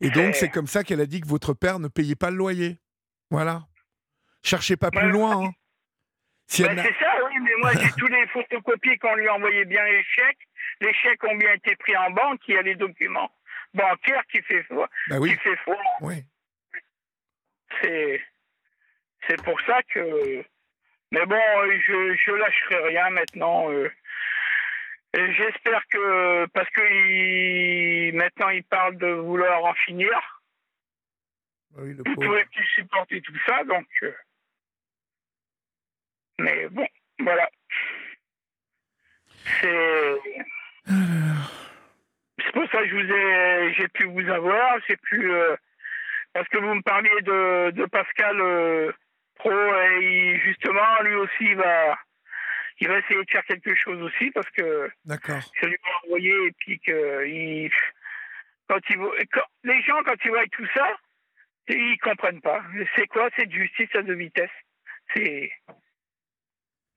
Et donc c'est comme ça qu'elle a dit que votre père ne payait pas le loyer. Voilà. Cherchez pas plus loin. hein. Si c'est ça, oui, mais moi j'ai tous les photocopies qu'on lui envoyait bien les chèques. Les chèques ont bien été pris en banque, il y a les documents bancaires qui fait foi. Bah oui, Qui fait foi. oui. C'est, pour ça que. Mais bon, euh, je, je lâcherai rien maintenant. euh. J'espère que parce que il- maintenant il parle de vouloir en finir. Oui, le Vous pauvre. pouvez plus supporter tout ça, donc. Euh, Mais bon, voilà. C'est. C'est pour ça que je vous ai, j'ai pu vous avoir. J'ai pu parce que vous me parliez de, de Pascal Pro et justement lui aussi va il va essayer de faire quelque chose aussi parce que D'accord. je lui ai envoyé et puis que il, quand il quand, les gens quand ils voient tout ça ils comprennent pas. C'est quoi? Cette justice à deux vitesses C'est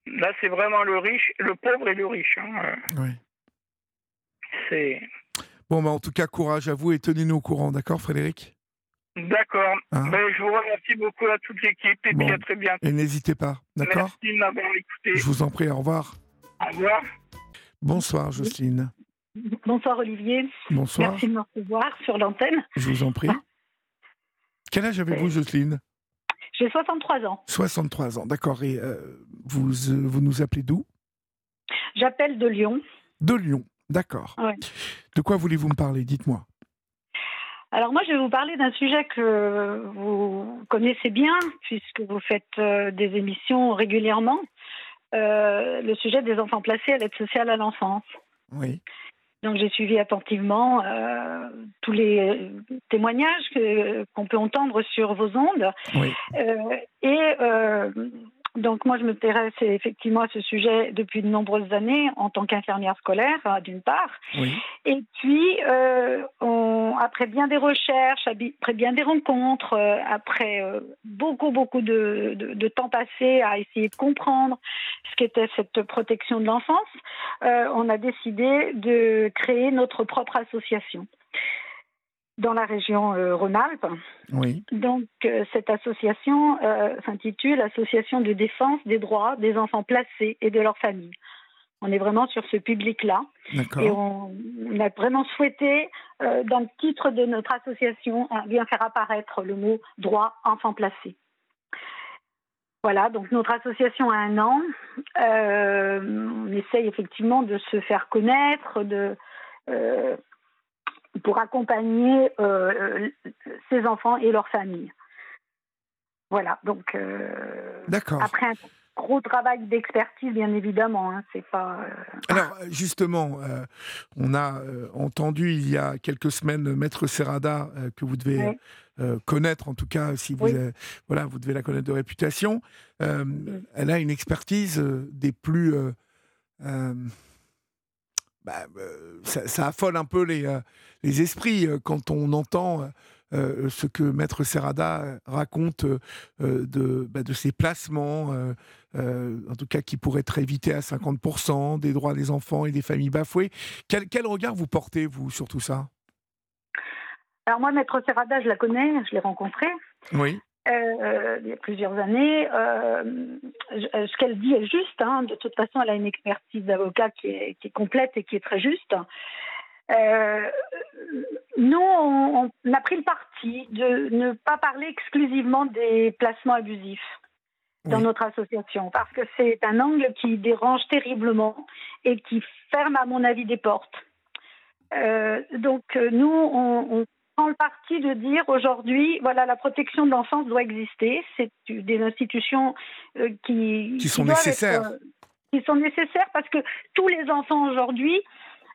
là c'est vraiment le riche, le pauvre et le riche. Hein. Oui. C'est Bon, bah, en tout cas, courage à vous et tenez-nous au courant, d'accord, Frédéric? D'accord. Hein Ben, je vous remercie beaucoup à toute l'équipe et Bon. puis à très bientôt. Et n'hésitez pas, d'accord? Merci de m'avoir écouté. Je vous en prie, au revoir. Au revoir. Bonsoir, Jocelyne. Bonsoir Olivier, Bonsoir, merci de me recevoir sur l'antenne. je vous en prie. Quel âge avez-vous, Jocelyne? J'ai 63 ans. 63 ans, d'accord. Et euh, vous, euh, vous nous appelez d'où? J'appelle de Lyon. De Lyon, d'accord. Ouais. De quoi voulez-vous me parler? Dites-moi. Alors moi je vais vous parler d'un sujet que vous connaissez bien puisque vous faites euh, des émissions régulièrement. Euh, le sujet des enfants placés à l'aide sociale à l'enfance. Oui, Donc j'ai suivi attentivement euh, tous les témoignages que- qu'on peut entendre sur vos ondes. oui, Euh, et euh, donc moi, je m'intéresse effectivement à ce sujet depuis de nombreuses années en tant qu'infirmière scolaire, hein, d'une part. oui, Et puis, euh, on- après bien des recherches, après bien des rencontres, euh, après euh, beaucoup, beaucoup de, de- de temps passé à essayer de comprendre ce qu'était cette protection de l'enfance, euh, on a décidé de créer notre propre association dans la région euh, Rhône-Alpes. oui, Donc, euh, cette association euh, s'intitule Association de défense des droits des enfants placés et de leurs familles. On est vraiment sur ce public-là et on, on a vraiment souhaité, euh, dans le titre de notre association, bien faire apparaître le mot droit enfant placé. Voilà, donc notre association a un an. On essaye effectivement de se faire connaître, de, euh, pour accompagner euh, ces enfants et leurs familles. Voilà, donc euh, D'accord. après un gros travail d'expertise, bien évidemment, hein, c'est pas. euh, Alors, justement, euh, on a euh, entendu il y a quelques semaines Maître Serrada, que vous devez Oui. connaître, en tout cas, si vous, Oui. avez- voilà, vous devez la connaître de réputation. Elle a une expertise des plus. Bah, euh, ça, ça affole un peu les, euh, les esprits euh, quand on entend euh, ce que Maître Serrada raconte euh, de, bah, de ses placements, euh, en tout cas qui pourraient être évités à 50%, des droits des enfants et des familles bafouées. Quel, quel regard vous portez, vous, sur tout ça? Alors moi, Maître Serrada, je la connais, je l'ai rencontrée. Oui, euh, il y a plusieurs années. Euh, je- ce qu'elle dit est juste. hein. De toute façon, elle a une expertise d'avocat qui est, qui est complète et qui est très juste. Euh, nous, on, on a pris le parti de ne pas parler exclusivement des placements abusifs dans Oui. notre association, parce que c'est un angle qui dérange terriblement et qui ferme, à mon avis, des portes. Euh, donc, euh, nous, on, on prend le parti de dire aujourd'hui, voilà, la protection de l'enfance doit exister. C'est des institutions euh, qui, Qui sont nécessaires. être, euh, qui sont nécessaires parce que tous les enfants aujourd'hui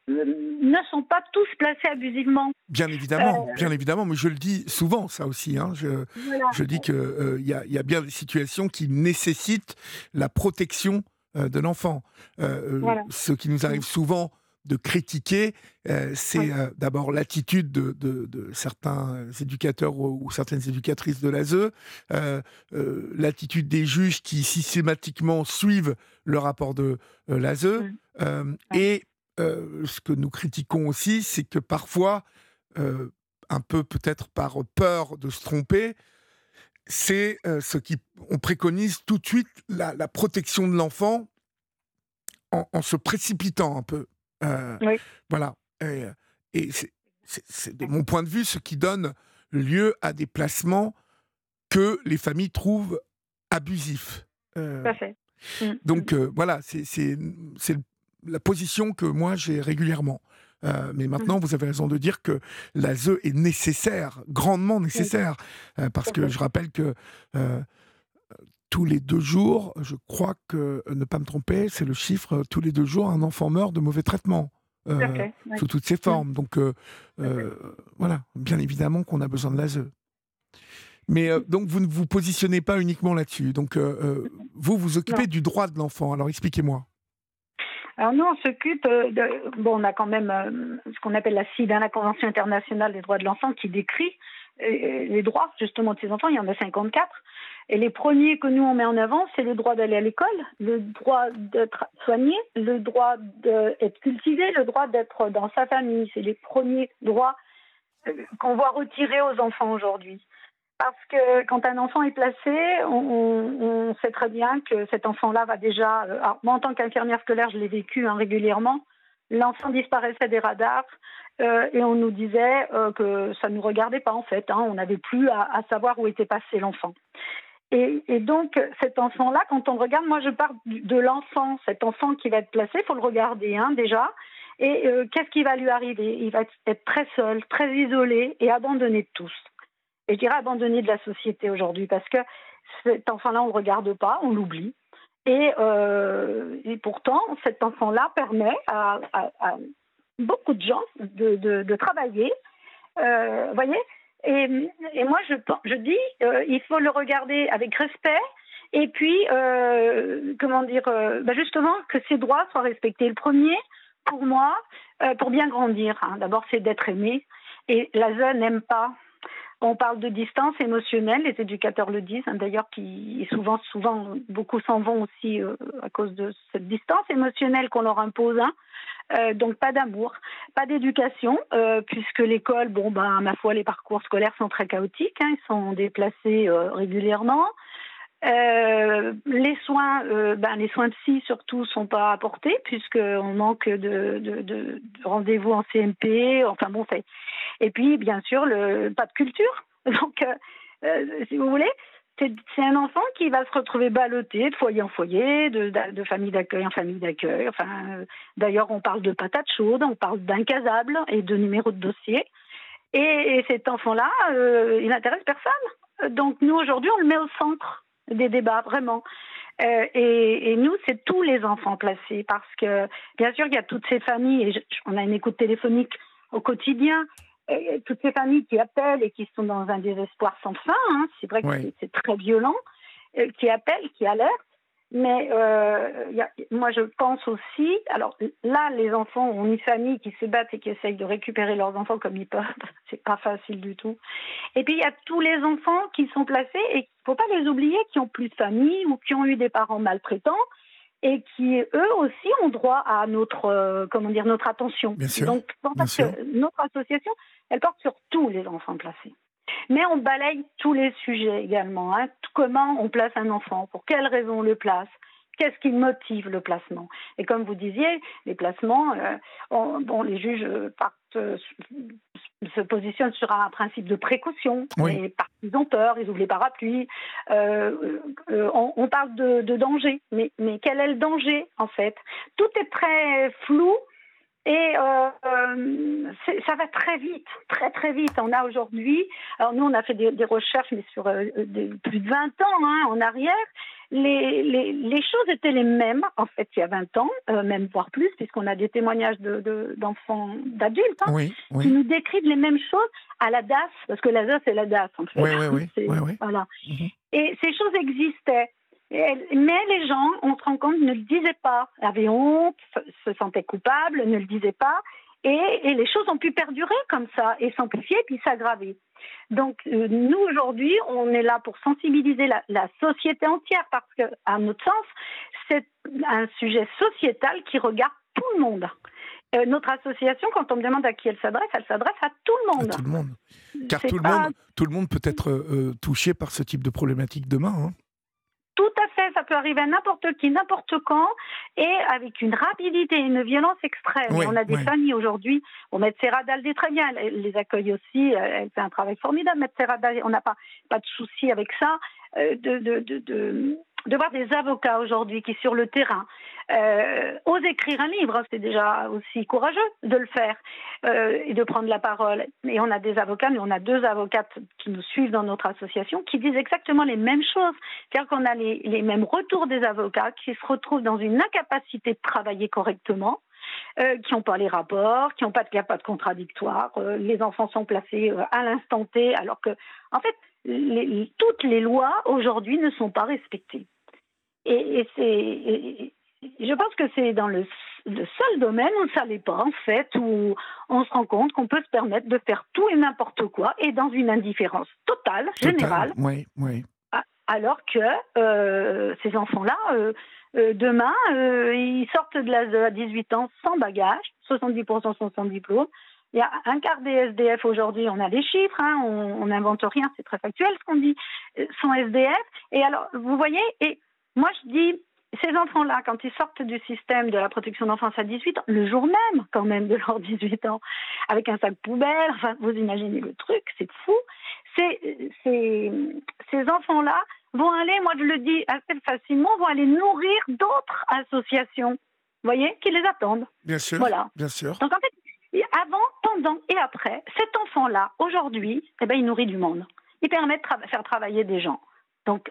euh, ne sont pas tous placés abusivement. bien évidemment, Euh, bien évidemment, mais je le dis souvent, ça aussi. hein, je, Voilà. je dis qu'il y, a, y a bien des situations qui nécessitent la protection euh, de l'enfant. Euh, euh, Voilà. Ce qui nous arrive souvent de critiquer, euh, c'est euh, d'abord l'attitude de, de- de certains éducateurs ou, ou certaines éducatrices de l'ASE, euh, l'attitude des juges qui systématiquement suivent le rapport de l'ASE, Mm. euh, Ouais. et ce que nous critiquons aussi, c'est que parfois, un peu peut-être par peur de se tromper, c'est ce qui on préconise tout de suite la, la protection de l'enfant en, en se précipitant un peu. Euh, Oui. Voilà. Et, euh, et c'est- de mon point de vue ce qui donne lieu à des placements que les familles trouvent abusifs. Euh, Tout à fait. Mm. donc euh, voilà, c'est la position que moi j'ai régulièrement. Euh, mais maintenant, Mm. vous avez raison de dire que l'ASE est nécessaire, grandement nécessaire, euh, parce que je rappelle que euh, tous les deux jours, je crois que, euh, ne pas me tromper, c'est le chiffre, euh, tous les deux jours, un enfant meurt de mauvais traitement. sous toutes ses formes. Donc voilà, bien évidemment qu'on a besoin de l'ASE. Mais donc vous ne vous positionnez pas uniquement là-dessus. Donc vous vous occupez du droit de l'enfant. Alors expliquez-moi. Alors nous, on s'occupe de... Bon, on a quand même ce qu'on appelle la CID, hein, la Convention internationale des droits de l'enfant, qui décrit les droits justement de ces enfants. Il y en a 54. Et les premiers que nous on met en avant, c'est le droit d'aller à l'école, le droit d'être soigné, le droit d'être cultivé, le droit d'être dans sa famille. C'est les premiers droits euh, qu'on voit retirer aux enfants aujourd'hui. Parce que quand un enfant est placé, on, sait très bien que cet enfant-là va déjà. Euh, moi, en tant qu'infirmière scolaire, je l'ai vécu hein, régulièrement. L'enfant disparaissait des radars euh, et on nous disait que ça ne nous regardait pas en fait. Hein. on n'avait plus à, savoir où était passé l'enfant. Et, donc, cet enfant-là, quand on regarde, moi je parle de l'enfant, cet enfant qui va être placé, il faut le regarder hein, déjà. Et euh, qu'est-ce qui va lui arriver? Il va être très seul, très isolé et abandonné de tous. Et je dirais abandonné de la société aujourd'hui parce que cet enfant-là, on ne le regarde pas, on l'oublie. Et, euh, pourtant, cet enfant-là permet à, beaucoup de gens de, de, travailler. Euh, vous voyez? Et, moi, je, je dis, euh, il faut le regarder avec respect. Et puis, euh, comment dire, euh, bah justement, que ses droits soient respectés. Le premier, pour moi, euh, pour bien grandir, hein, d'abord, c'est d'être aimé. Et la jeune n'aime pas on parle de distance émotionnelle, les éducateurs le disent, hein, d'ailleurs, qui souvent, souvent, beaucoup s'en vont aussi euh, à cause de cette distance émotionnelle qu'on leur impose. Hein. Euh, donc pas d'amour, pas d'éducation, euh, puisque l'école, bon ben ma foi, les parcours scolaires sont très chaotiques, hein, ils sont déplacés régulièrement. Les soins, ben, les soins psy surtout sont pas apportés puisqu'on manque de, de, de rendez-vous en CMP. Enfin bon. Et puis bien sûr, pas de culture. Donc, si vous voulez, c'est un enfant qui va se retrouver ballotté de foyer en foyer, de, famille d'accueil en famille d'accueil. Enfin, euh, d'ailleurs, on parle de patates chaudes, on parle d'incasables et de numéros de dossier. Et, cet enfant-là, euh, il n'intéresse personne. Donc nous, aujourd'hui, on le met au centre des débats, vraiment. Euh, et, et, nous, c'est tous les enfants placés, parce que, bien sûr, il y a toutes ces familles, et on a une écoute téléphonique au quotidien, toutes ces familles qui appellent et qui sont dans un désespoir sans fin, hein, c'est vrai que c'est très violent, euh, qui appellent, qui alertent. Mais euh, y a, moi, je pense aussi. Alors là, les enfants ont une famille qui se battent et qui essayent de récupérer leurs enfants comme ils peuvent. C'est pas facile du tout. Et puis il y a tous les enfants qui sont placés et il faut pas les oublier, qui ont plus de famille ou qui ont eu des parents maltraitants et qui eux aussi ont droit à notre euh, comment dire notre attention. Bien sûr, Donc que notre association, elle porte sur tous les enfants placés. Mais on balaye tous les sujets également. Hein. Comment on place un enfant, pour quelles raisons on le place, qu'est-ce qui motive le placement. Et comme vous disiez, les placements, euh, bon, les juges partent, euh, se positionnent sur un principe de précaution. Oui. qu'ils ont peur, ils ouvrent les parapluies. Euh, on, on, parle de, de danger, mais, mais quel est le danger en fait? Tout est très flou et euh, euh ça va très vite, très très vite. On a aujourd'hui, alors nous on a fait des, des recherches, mais sur euh, plus de 20 ans hein, en arrière, les, les, les, choses étaient les mêmes en fait il y a 20 ans, euh, même voire plus, puisqu'on a des témoignages d'enfants, de, d'adultes hein, oui, oui. qui nous décrivent les mêmes choses à la DAS, parce que la DAS c'est la DAS en fait. Oui, oui, oui. Voilà. Mm -hmm. Et ces choses existaient. Mais les gens, on se rend compte, ne le disaient pas, avaient honte, se sentaient coupables, ne le disaient pas. Et, et les choses ont pu perdurer comme ça et s'amplifier puis s'aggraver. Donc euh, nous aujourd'hui, on est là pour sensibiliser la, la société entière parce que, à notre sens, c'est un sujet sociétal qui regarde tout le monde. Euh, notre association, quand on me demande à qui elle s'adresse, elle s'adresse à tout le monde. À tout le monde. Car tout le, pas... monde, tout le monde peut être euh, touché par ce type de problématique demain. Hein. Tout à fait, ça peut arriver à n'importe qui, n'importe quand, et avec une rapidité et une violence extrême. Oui, on a des oui. familles aujourd'hui, on met Serradal très bien, elle les accueille aussi, elle fait un travail formidable, Maître Serradal, on n'a pas, pas de souci avec ça, euh, de, de, de, de de voir des avocats aujourd'hui qui sur le terrain euh, osent écrire un livre, c'est déjà aussi courageux de le faire euh, et de prendre la parole. Et on a des avocats, mais on a deux avocates qui nous suivent dans notre association qui disent exactement les mêmes choses. C'est-à-dire qu'on a les, mêmes retours des avocats qui se retrouvent dans une incapacité de travailler correctement. euh, qui n'ont pas les rapports, qui n'ont pas de pas de contradictoire. Euh, les enfants sont placés à l'instant T, alors que, en fait, toutes les lois aujourd'hui ne sont pas respectées. Et, et je pense que c'est dans le, le, seul domaine où ça l'est pas, en fait, où on se rend compte qu'on peut se permettre de faire tout et n'importe quoi et dans une indifférence totale, générale. Oui, oui. Alors que ces enfants-là euh, demain, euh, ils sortent de l'âge à 18 ans sans bagage, 70% sont sans diplôme. Il y a un quart des SDF aujourd'hui, on a des chiffres, hein, on n'invente rien, c'est très factuel ce qu'on dit, euh, sont SDF. Et alors, vous voyez, et moi je dis, ces enfants-là, quand ils sortent du système de la protection d'enfance à 18 ans, le jour même quand même de leurs 18 ans, avec un sac poubelle, enfin, vous imaginez le truc, c'est fou. Ces enfants-là vont aller, moi je le dis assez facilement, vont aller nourrir d'autres associations, vous voyez, qui les attendent. Bien sûr. Voilà. Bien sûr. Donc en fait, avant, pendant et après, cet enfant-là, aujourd'hui, eh ben, il nourrit du monde. Il permet de tra faire travailler des gens. Donc,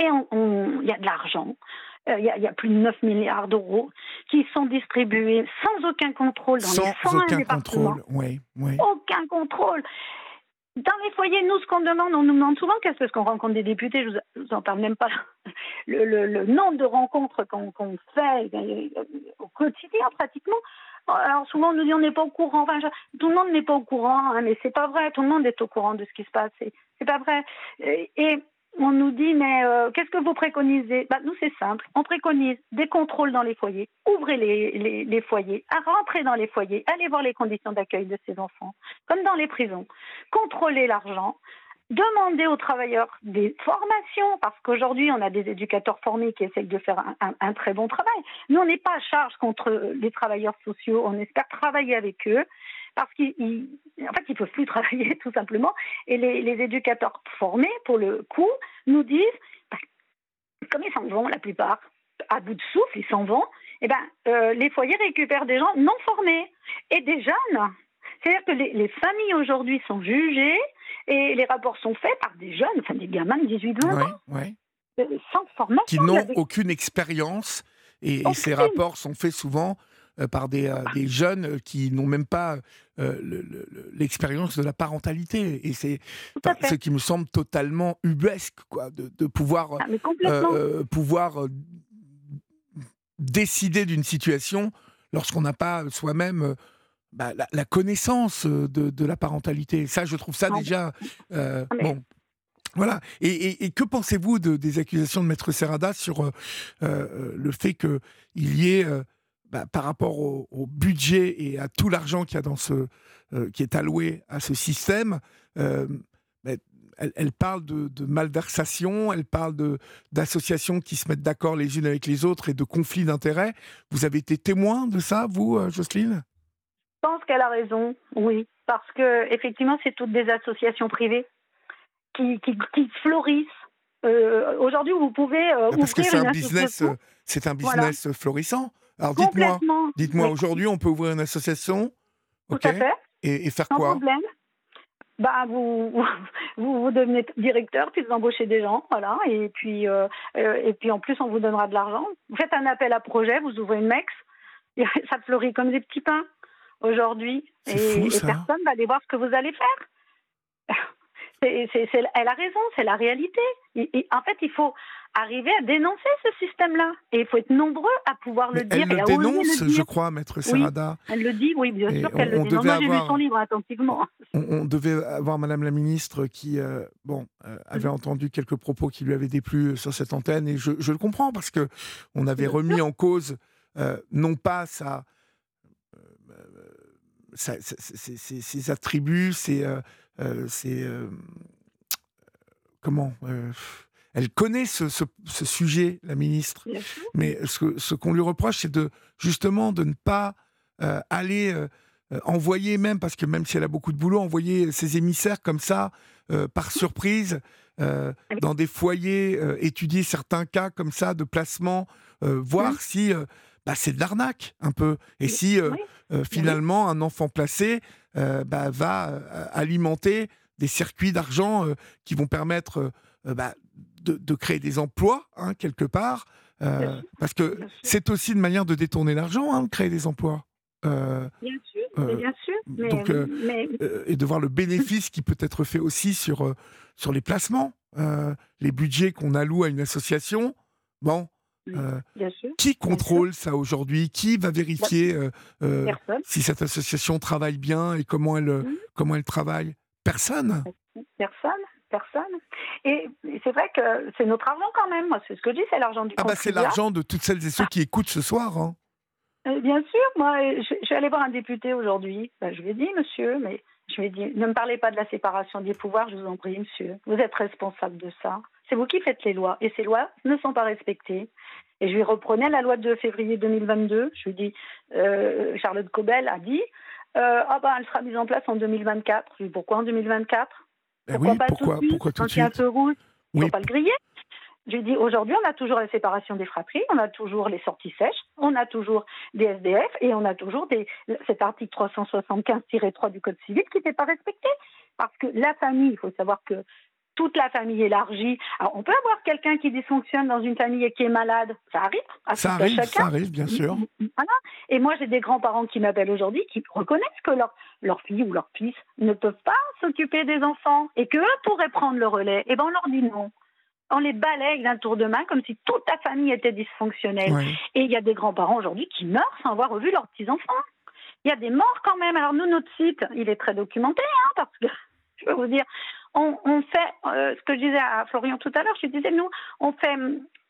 et il y a de l'argent. Euh, il y, a plus de 9 milliards d'euros qui sont distribués sans aucun contrôle dans sans les 101 aucun départements. contrôle, oui, oui. Aucun contrôle. Dans les foyers, nous, ce qu'on demande, on nous demande souvent qu'est-ce parce qu'on rencontre des députés, je vous, vous en parle même pas, le, le, le nombre de rencontres qu'on qu fait euh, au quotidien pratiquement. Alors souvent on nous dit on n'est pas au courant, enfin, je, tout le monde n'est pas au courant, hein, mais c'est pas vrai, tout le monde est au courant de ce qui se passe, c'est pas vrai. Et, et on nous dit mais euh, qu'est-ce que vous préconisez? Bah, Nous c'est simple, on préconise des contrôles dans les foyers, ouvrez les, foyers, à rentrer dans les foyers, allez voir les conditions d'accueil de ces enfants, comme dans les prisons, contrôler l'argent, demander aux travailleurs des formations, parce qu'aujourd'hui on a des éducateurs formés qui essayent de faire un, un, un très bon travail. Nous on n'est pas à charge contre les travailleurs sociaux, on espère travailler avec eux parce qu'en fait, ils ne peuvent plus travailler tout simplement. Et les, les, éducateurs formés, pour le coup, nous disent, bah, comme ils s'en vont la plupart, à bout de souffle, ils s'en vont, et ben, euh, les foyers récupèrent des gens non formés et des jeunes. C'est-à-dire que les, les familles aujourd'hui sont jugées et les rapports sont faits par des jeunes, enfin des gamins de 18-20 ouais, ans, ouais. euh, sans formation. Qui n'ont aucune expérience et, et, ces rapports sont faits souvent par des, euh, des, jeunes qui n'ont même pas euh, l'expérience de la parentalité. Et c'est ce qui me semble totalement ubuesque, quoi, de, de pouvoir, ah, pouvoir décider d'une situation lorsqu'on n'a pas soi-même bah, la, la, connaissance de, de, la parentalité. Ça, je trouve ça ah, déjà euh, ah, bon. Voilà. Et, et, et que pensez-vous de, des accusations de Maître Serrada sur euh, euh, le fait qu'il y ait, bah, par rapport au, au, budget et à tout l'argent qu'il y a dans ce, qui est alloué à ce système, bah, elle, elle, parle de, de, malversation, elle parle d'associations qui se mettent d'accord les unes avec les autres et de conflits d'intérêts. Vous avez été témoin de ça, vous, Jocelyne? Je pense qu'elle a raison, oui, parce que effectivement, c'est toutes des associations privées qui, qui, qui fleurissent. Euh, Aujourd'hui, vous pouvez euh, parce que c'est un business, c'est un business voilà. florissant. Alors dites-moi, dites-moi, oui. aujourd'hui, on peut ouvrir une association, Tout okay, à fait. Et, et faire Sans quoi? problème. Bah, vous, vous, vous devenez directeur, puis vous embauchez des gens, voilà, et puis, euh, et puis en plus, on vous donnera de l'argent. Vous faites un appel à projet, vous ouvrez une MEX, ça fleurit comme des petits pains aujourd'hui et, fou, et, personne va aller voir ce que vous allez faire. elle a raison, c'est la réalité. Et, et, en fait, il faut arriver à dénoncer ce système-là. Et il faut être nombreux à pouvoir Mais le dire. Elle et le dénonce, je crois, Maître Serrada. Oui, elle le dit, oui, bien sûr qu'elle le dit. Moi, avoir... j'ai lu son livre attentivement. On, on, devait avoir Madame la Ministre qui, euh, bon, euh, avait entendu quelques propos qui lui avaient déplu sur cette antenne. Et je, je le comprends parce que on avait remis en cause, euh, non pas sa ses attributs, ses, euh, euh, comment euh, elle connaît ce, ce, ce, sujet, la ministre. Mais ce, ce qu'on lui reproche, c'est de justement de ne pas euh, aller euh, envoyer même, parce que même si elle a beaucoup de boulot, envoyer ses émissaires comme ça, euh, par surprise, dans des foyers, étudier certains cas comme ça de placement, voir oui. si bah, c'est de l'arnaque un peu. Et si oui. euh, finalement un enfant placé euh, bah, va euh, alimenter des circuits d'argent euh, qui vont permettre bah, de, de, créer des emplois hein, quelque part, parce que c'est aussi une manière de détourner l'argent, hein, de créer des emplois. Euh, bien sûr, euh, bien sûr. Mais, donc, euh, mais- euh, et de voir le bénéfice qui peut être fait aussi sur, euh, sur les placements, euh, les budgets qu'on alloue à une association. Bon, Oui. euh, bien sûr, qui contrôle ça aujourd'hui? Qui va vérifier euh, euh, personne. si cette association travaille bien et comment elle, euh, comment elle travaille? Personne. Personne, personne. Et c'est vrai que c'est notre argent quand même. Moi, c'est ce que je dis, c'est l'argent du Ah bah c'est l'argent de toutes celles et ceux qui écoutent ce soir. hein. Euh, Bien sûr, moi, je, je suis allée voir un député aujourd'hui. Ben, je lui ai dit, monsieur, mais je lui ai dit, ne me parlez pas de la séparation des pouvoirs, je vous en prie, monsieur. Vous êtes responsable de ça. C'est vous qui faites les lois. Et ces lois ne sont pas respectées. Et je lui reprenais la loi de février 2022. Je lui dis, euh, Charlotte Cobel a dit, euh, ah ben, elle sera mise en place en 2024. Je lui dis, pourquoi en 2024 Eh Pourquoi oui, pas pourquoi, tout de suite pourquoi tout de un rouge, Oui. faut pas le griller. Aujourd'hui, on a toujours la séparation des fratries, on a toujours les sorties sèches, on a toujours des SDF et on a toujours des, cet article 375-3 du Code civil qui n'est pas respecté. Parce que la famille, il faut savoir que toute la famille élargie. Alors, on peut avoir quelqu'un qui dysfonctionne dans une famille et qui est malade. Ça arrive. à Ça à arrive, ça arrive, bien sûr. Voilà. Et moi, j'ai des grands-parents qui m'appellent aujourd'hui qui reconnaissent que leur, leur fille ou leur fils ne peuvent pas s'occuper des enfants et qu'eux pourraient prendre le relais. Et ben, on leur dit non. On les balaye d'un tour de main comme si toute la famille était dysfonctionnelle. Ouais. Et il y a des grands-parents aujourd'hui qui meurent sans avoir revu leurs petits-enfants. Il y a des morts quand même. Alors nous, notre site, il est très documenté, hein, parce que je peux vous dire, on, on fait euh, ce que je disais à Florian tout à l'heure. Je disais, nous, on fait,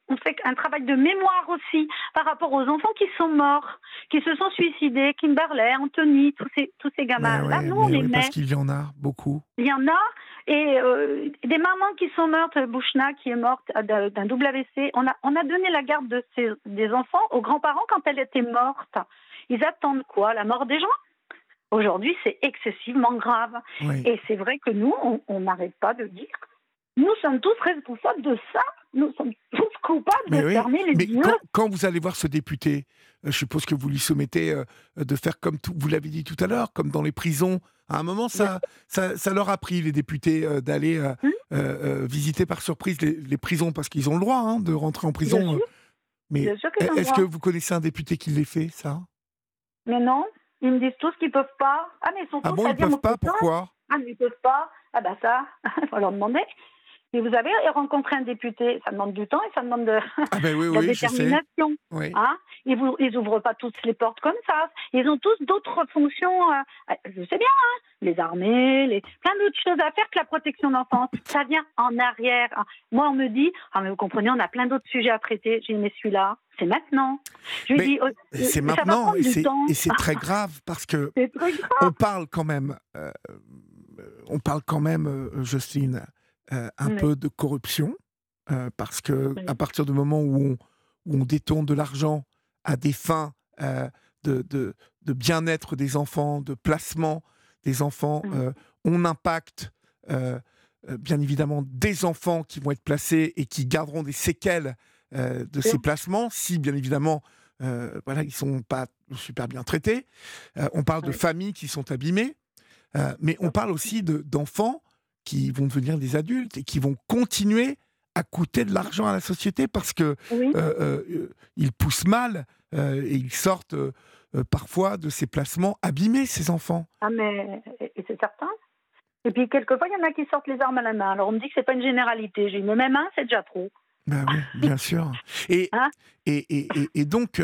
on fait un travail de mémoire aussi par rapport aux enfants qui sont morts, qui se sont suicidés, Kimberley, Anthony, tous ces, tous ces Mais gamins-là. ouais, nous, on les met. parce qu'il y en a beaucoup. Il y en a. Et euh, des mamans qui sont mortes, Bouchna qui est morte d'un d'un double AVC, on a, on a donné la garde de ces, des enfants aux grands-parents quand elle était morte. Ils attendent quoi? La mort des gens? Aujourd'hui, c'est excessivement grave. Oui. Et c'est vrai que nous, on- n'arrête pas de dire, nous sommes tous responsables de ça. Nous sommes tous coupables Mais de oui, fermer les Mais yeux. quand, quand vous allez voir ce député, euh, je suppose que vous lui soumettez euh, de faire comme tout, vous l'avez dit tout à l'heure, comme dans les prisons. À un moment, ça, ça, ça leur a pris, les députés, euh, d'aller euh, Hum. visiter par surprise les, les prisons, parce qu'ils ont le droit hein, de rentrer en prison. Mais bien sûr ont le est-ce que vous connaissez un député qui l'ait fait, ça? Mais non, ils me disent tous qu'ils peuvent pas. Ah, mais ils sont Ah tous bon, à ils dire, peuvent pas Pourquoi? Ah, mais ils peuvent pas. Ah, bah ça, il faut leur demander. Mais vous avez rencontré un député, ça demande du temps et ça demande de, Ah ben oui, de la détermination. Oui. Hein ils, vous, ils ouvrent pas toutes les portes comme ça. Ils ont tous d'autres fonctions. euh, je sais bien, hein, les armées, les, plein d'autres choses à faire que la protection d'enfance. Ça vient en arrière. hein. Moi, on me dit, ah mais vous comprenez, on a plein d'autres sujets à traiter. J'ai mais celui-là, c'est maintenant. Je lui Mais dis, oh, C'est ça va maintenant, prendre et du c'est temps. et c'est très grave, parce que grave. on parle quand même, euh, on parle quand même, euh, Jocelyne, euh, un Oui. peu de corruption, euh, parce que Oui. à partir du moment où on, où on détourne de l'argent à des fins euh, de, de, de bien-être des enfants, de placement des enfants, Mm. euh, on impacte bien évidemment des enfants qui vont être placés et qui garderont des séquelles de ces placements, si bien évidemment voilà, ils sont pas super bien traités. On parle de familles qui sont abîmées, mais on parle aussi de- d'enfants qui vont devenir des adultes et qui vont continuer à coûter de l'argent à la société parce que Oui. euh, euh, euh, ils poussent mal euh, et ils sortent parfois de ces placements abîmés, ces enfants. Ah, mais c'est certain. Et puis, quelquefois, il y en a qui sortent les armes à la main. Alors, on me dit que c'est pas une généralité. J'ai mais même un, c'est déjà trop. Ben oui, bien sûr. Et, Hein et, et, et- donc,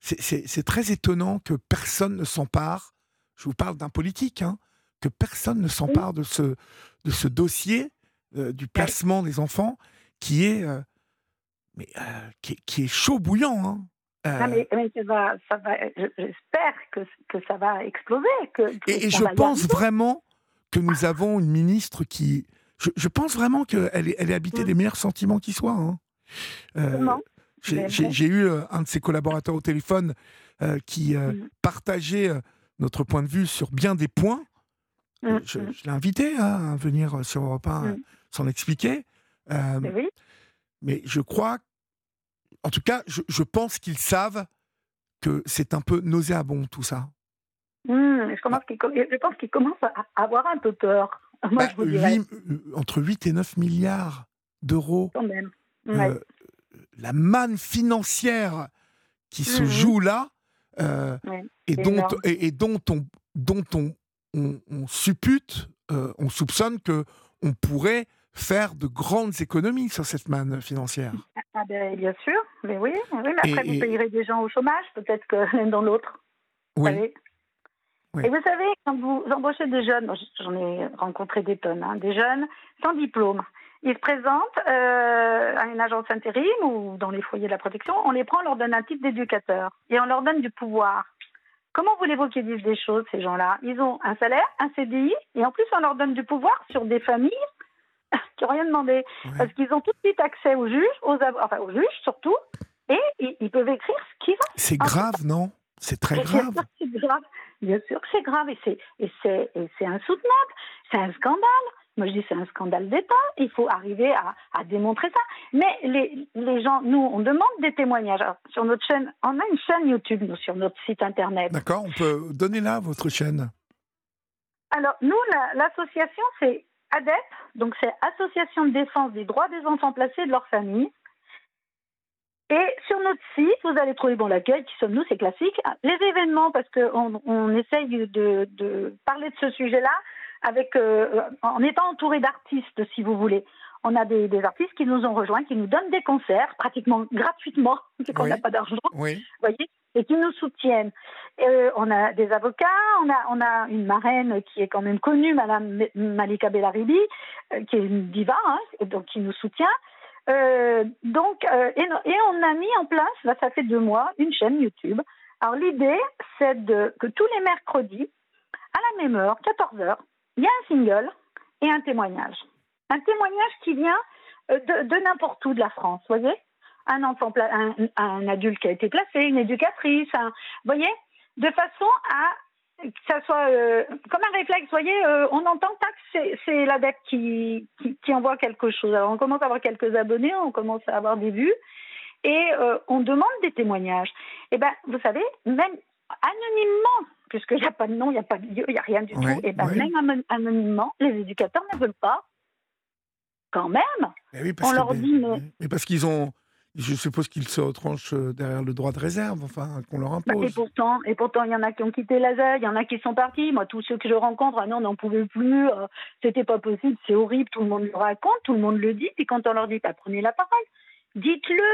c'est très étonnant que personne ne s'empare, je vous parle d'un politique, hein, que personne ne s'empare de, ce, de ce dossier euh, du placement des enfants qui est, euh, mais, euh, qui, est- qui est chaud bouillant. hein. Ah, mais, mais ça va, ça va, je- j'espère que, que ça va exploser. Que, que Et, je pense vraiment que nous avons une ministre qui. Je, je pense vraiment qu'elle est, elle est habitée Mm. des meilleurs sentiments qui soient. hein. J'ai eu un de ses collaborateurs au téléphone qui Mm. partageait notre point de vue sur bien des points. Je, mm. je l'ai invité à venir sur Europe 1 euh, Mm. s'en expliquer. Euh, Mais oui. mais je crois, en tout cas, je, je pense qu'ils savent que c'est un peu nauséabond tout ça. Je, commence co- je pense qu'il commence à avoir un peu peur. Moi, Bah, je vous dirais, huit- euh, entre 8 et 9 milliards d'euros, quand même. euh, Ouais. la manne financière qui se joue là, et, dont, et, dont on, dont on, on, suppute, on soupçonne que on pourrait faire de grandes économies sur cette manne financière. Ah ben, bien sûr, mais oui, oui mais après vous payerez des gens au chômage, peut-être que l'un dans l'autre. Oui. Et vous savez, quand vous embauchez des jeunes, j'en ai rencontré des tonnes, hein, des jeunes sans diplôme, ils se présentent euh, à une agence intérim ou dans les foyers de la protection, on les prend, on leur donne un titre d'éducateur et on leur donne du pouvoir. Comment voulez-vous qu'ils disent des choses, ces gens-là? Ils ont un salaire, un CDI, et en plus on leur donne du pouvoir sur des familles qui n'ont rien demandé. Parce qu'ils ont tout de suite accès aux juges, aux, enfin, aux juges surtout, et ils, peuvent écrire ce qu'ils veulent. C'est grave, non? C'est très grave. Bien sûr que c'est grave c'est, c'est, et c'est insoutenable. C'est un scandale. Moi, je dis c'est un scandale d'État. Il faut arriver à, à démontrer ça. Mais les, les, gens, nous, on demande des témoignages. sur notre chaîne, on a une chaîne YouTube, nous, sur notre site internet. D'accord, on peut donner là votre chaîne. Alors, nous, l'association, c'est ADEP, donc c'est Association de défense des droits des enfants placés et de leur famille. Et sur notre site, vous allez trouver bon l'accueil, qui sommes-nous, c'est classique. Les événements, parce qu'on on essaye de, de, parler de ce sujet-là avec euh, en étant entouré d'artistes, si vous voulez. On a des, des, artistes qui nous ont rejoints, qui nous donnent des concerts pratiquement gratuitement, vu qu'on n'a pas d'argent. Oui. voyez et qui nous soutiennent. Euh, on a des avocats, on a, on a une marraine qui est quand même connue, Madame Malika Bellaribi, euh, qui est une diva, hein, donc qui nous soutient. Euh, donc, euh, et, et, on a mis en place, là ça fait deux mois, une chaîne YouTube. Alors l'idée, c'est que tous les mercredis, à la même heure, 14h, il y a un single et un témoignage. Un témoignage qui vient euh, de, n'importe où de la France, voyez? Un adulte qui a été placé, une éducatrice, vous voyez, de façon à que ça soit euh, comme un réflexe. Vous voyez, euh, on entend que c'est l'adepte qui, qui, envoie quelque chose. Alors on commence à avoir quelques abonnés, on commence à avoir des vues, et on demande des témoignages. Et eh ben, vous savez, même anonymement, puisqu'il n'y a pas de nom, il n'y a pas de lieu, il n'y a rien du tout, et eh ben même anonymement, les éducateurs ne veulent pas. Quand même, on leur dit mais parce qu'ils ont je suppose qu'ils se retranchent euh, derrière le droit de réserve, enfin, qu'on leur bah, impose. Et pourtant, et pourtant, il y en a qui ont quitté l'ASA, il y en a qui sont partis. Moi, tous ceux que je rencontre, ah non, on n'en pouvait plus, euh, c'était pas possible, c'est horrible, tout le monde le raconte, tout le monde le dit. Et quand on leur dit, bah, prenez la parole, dites-le,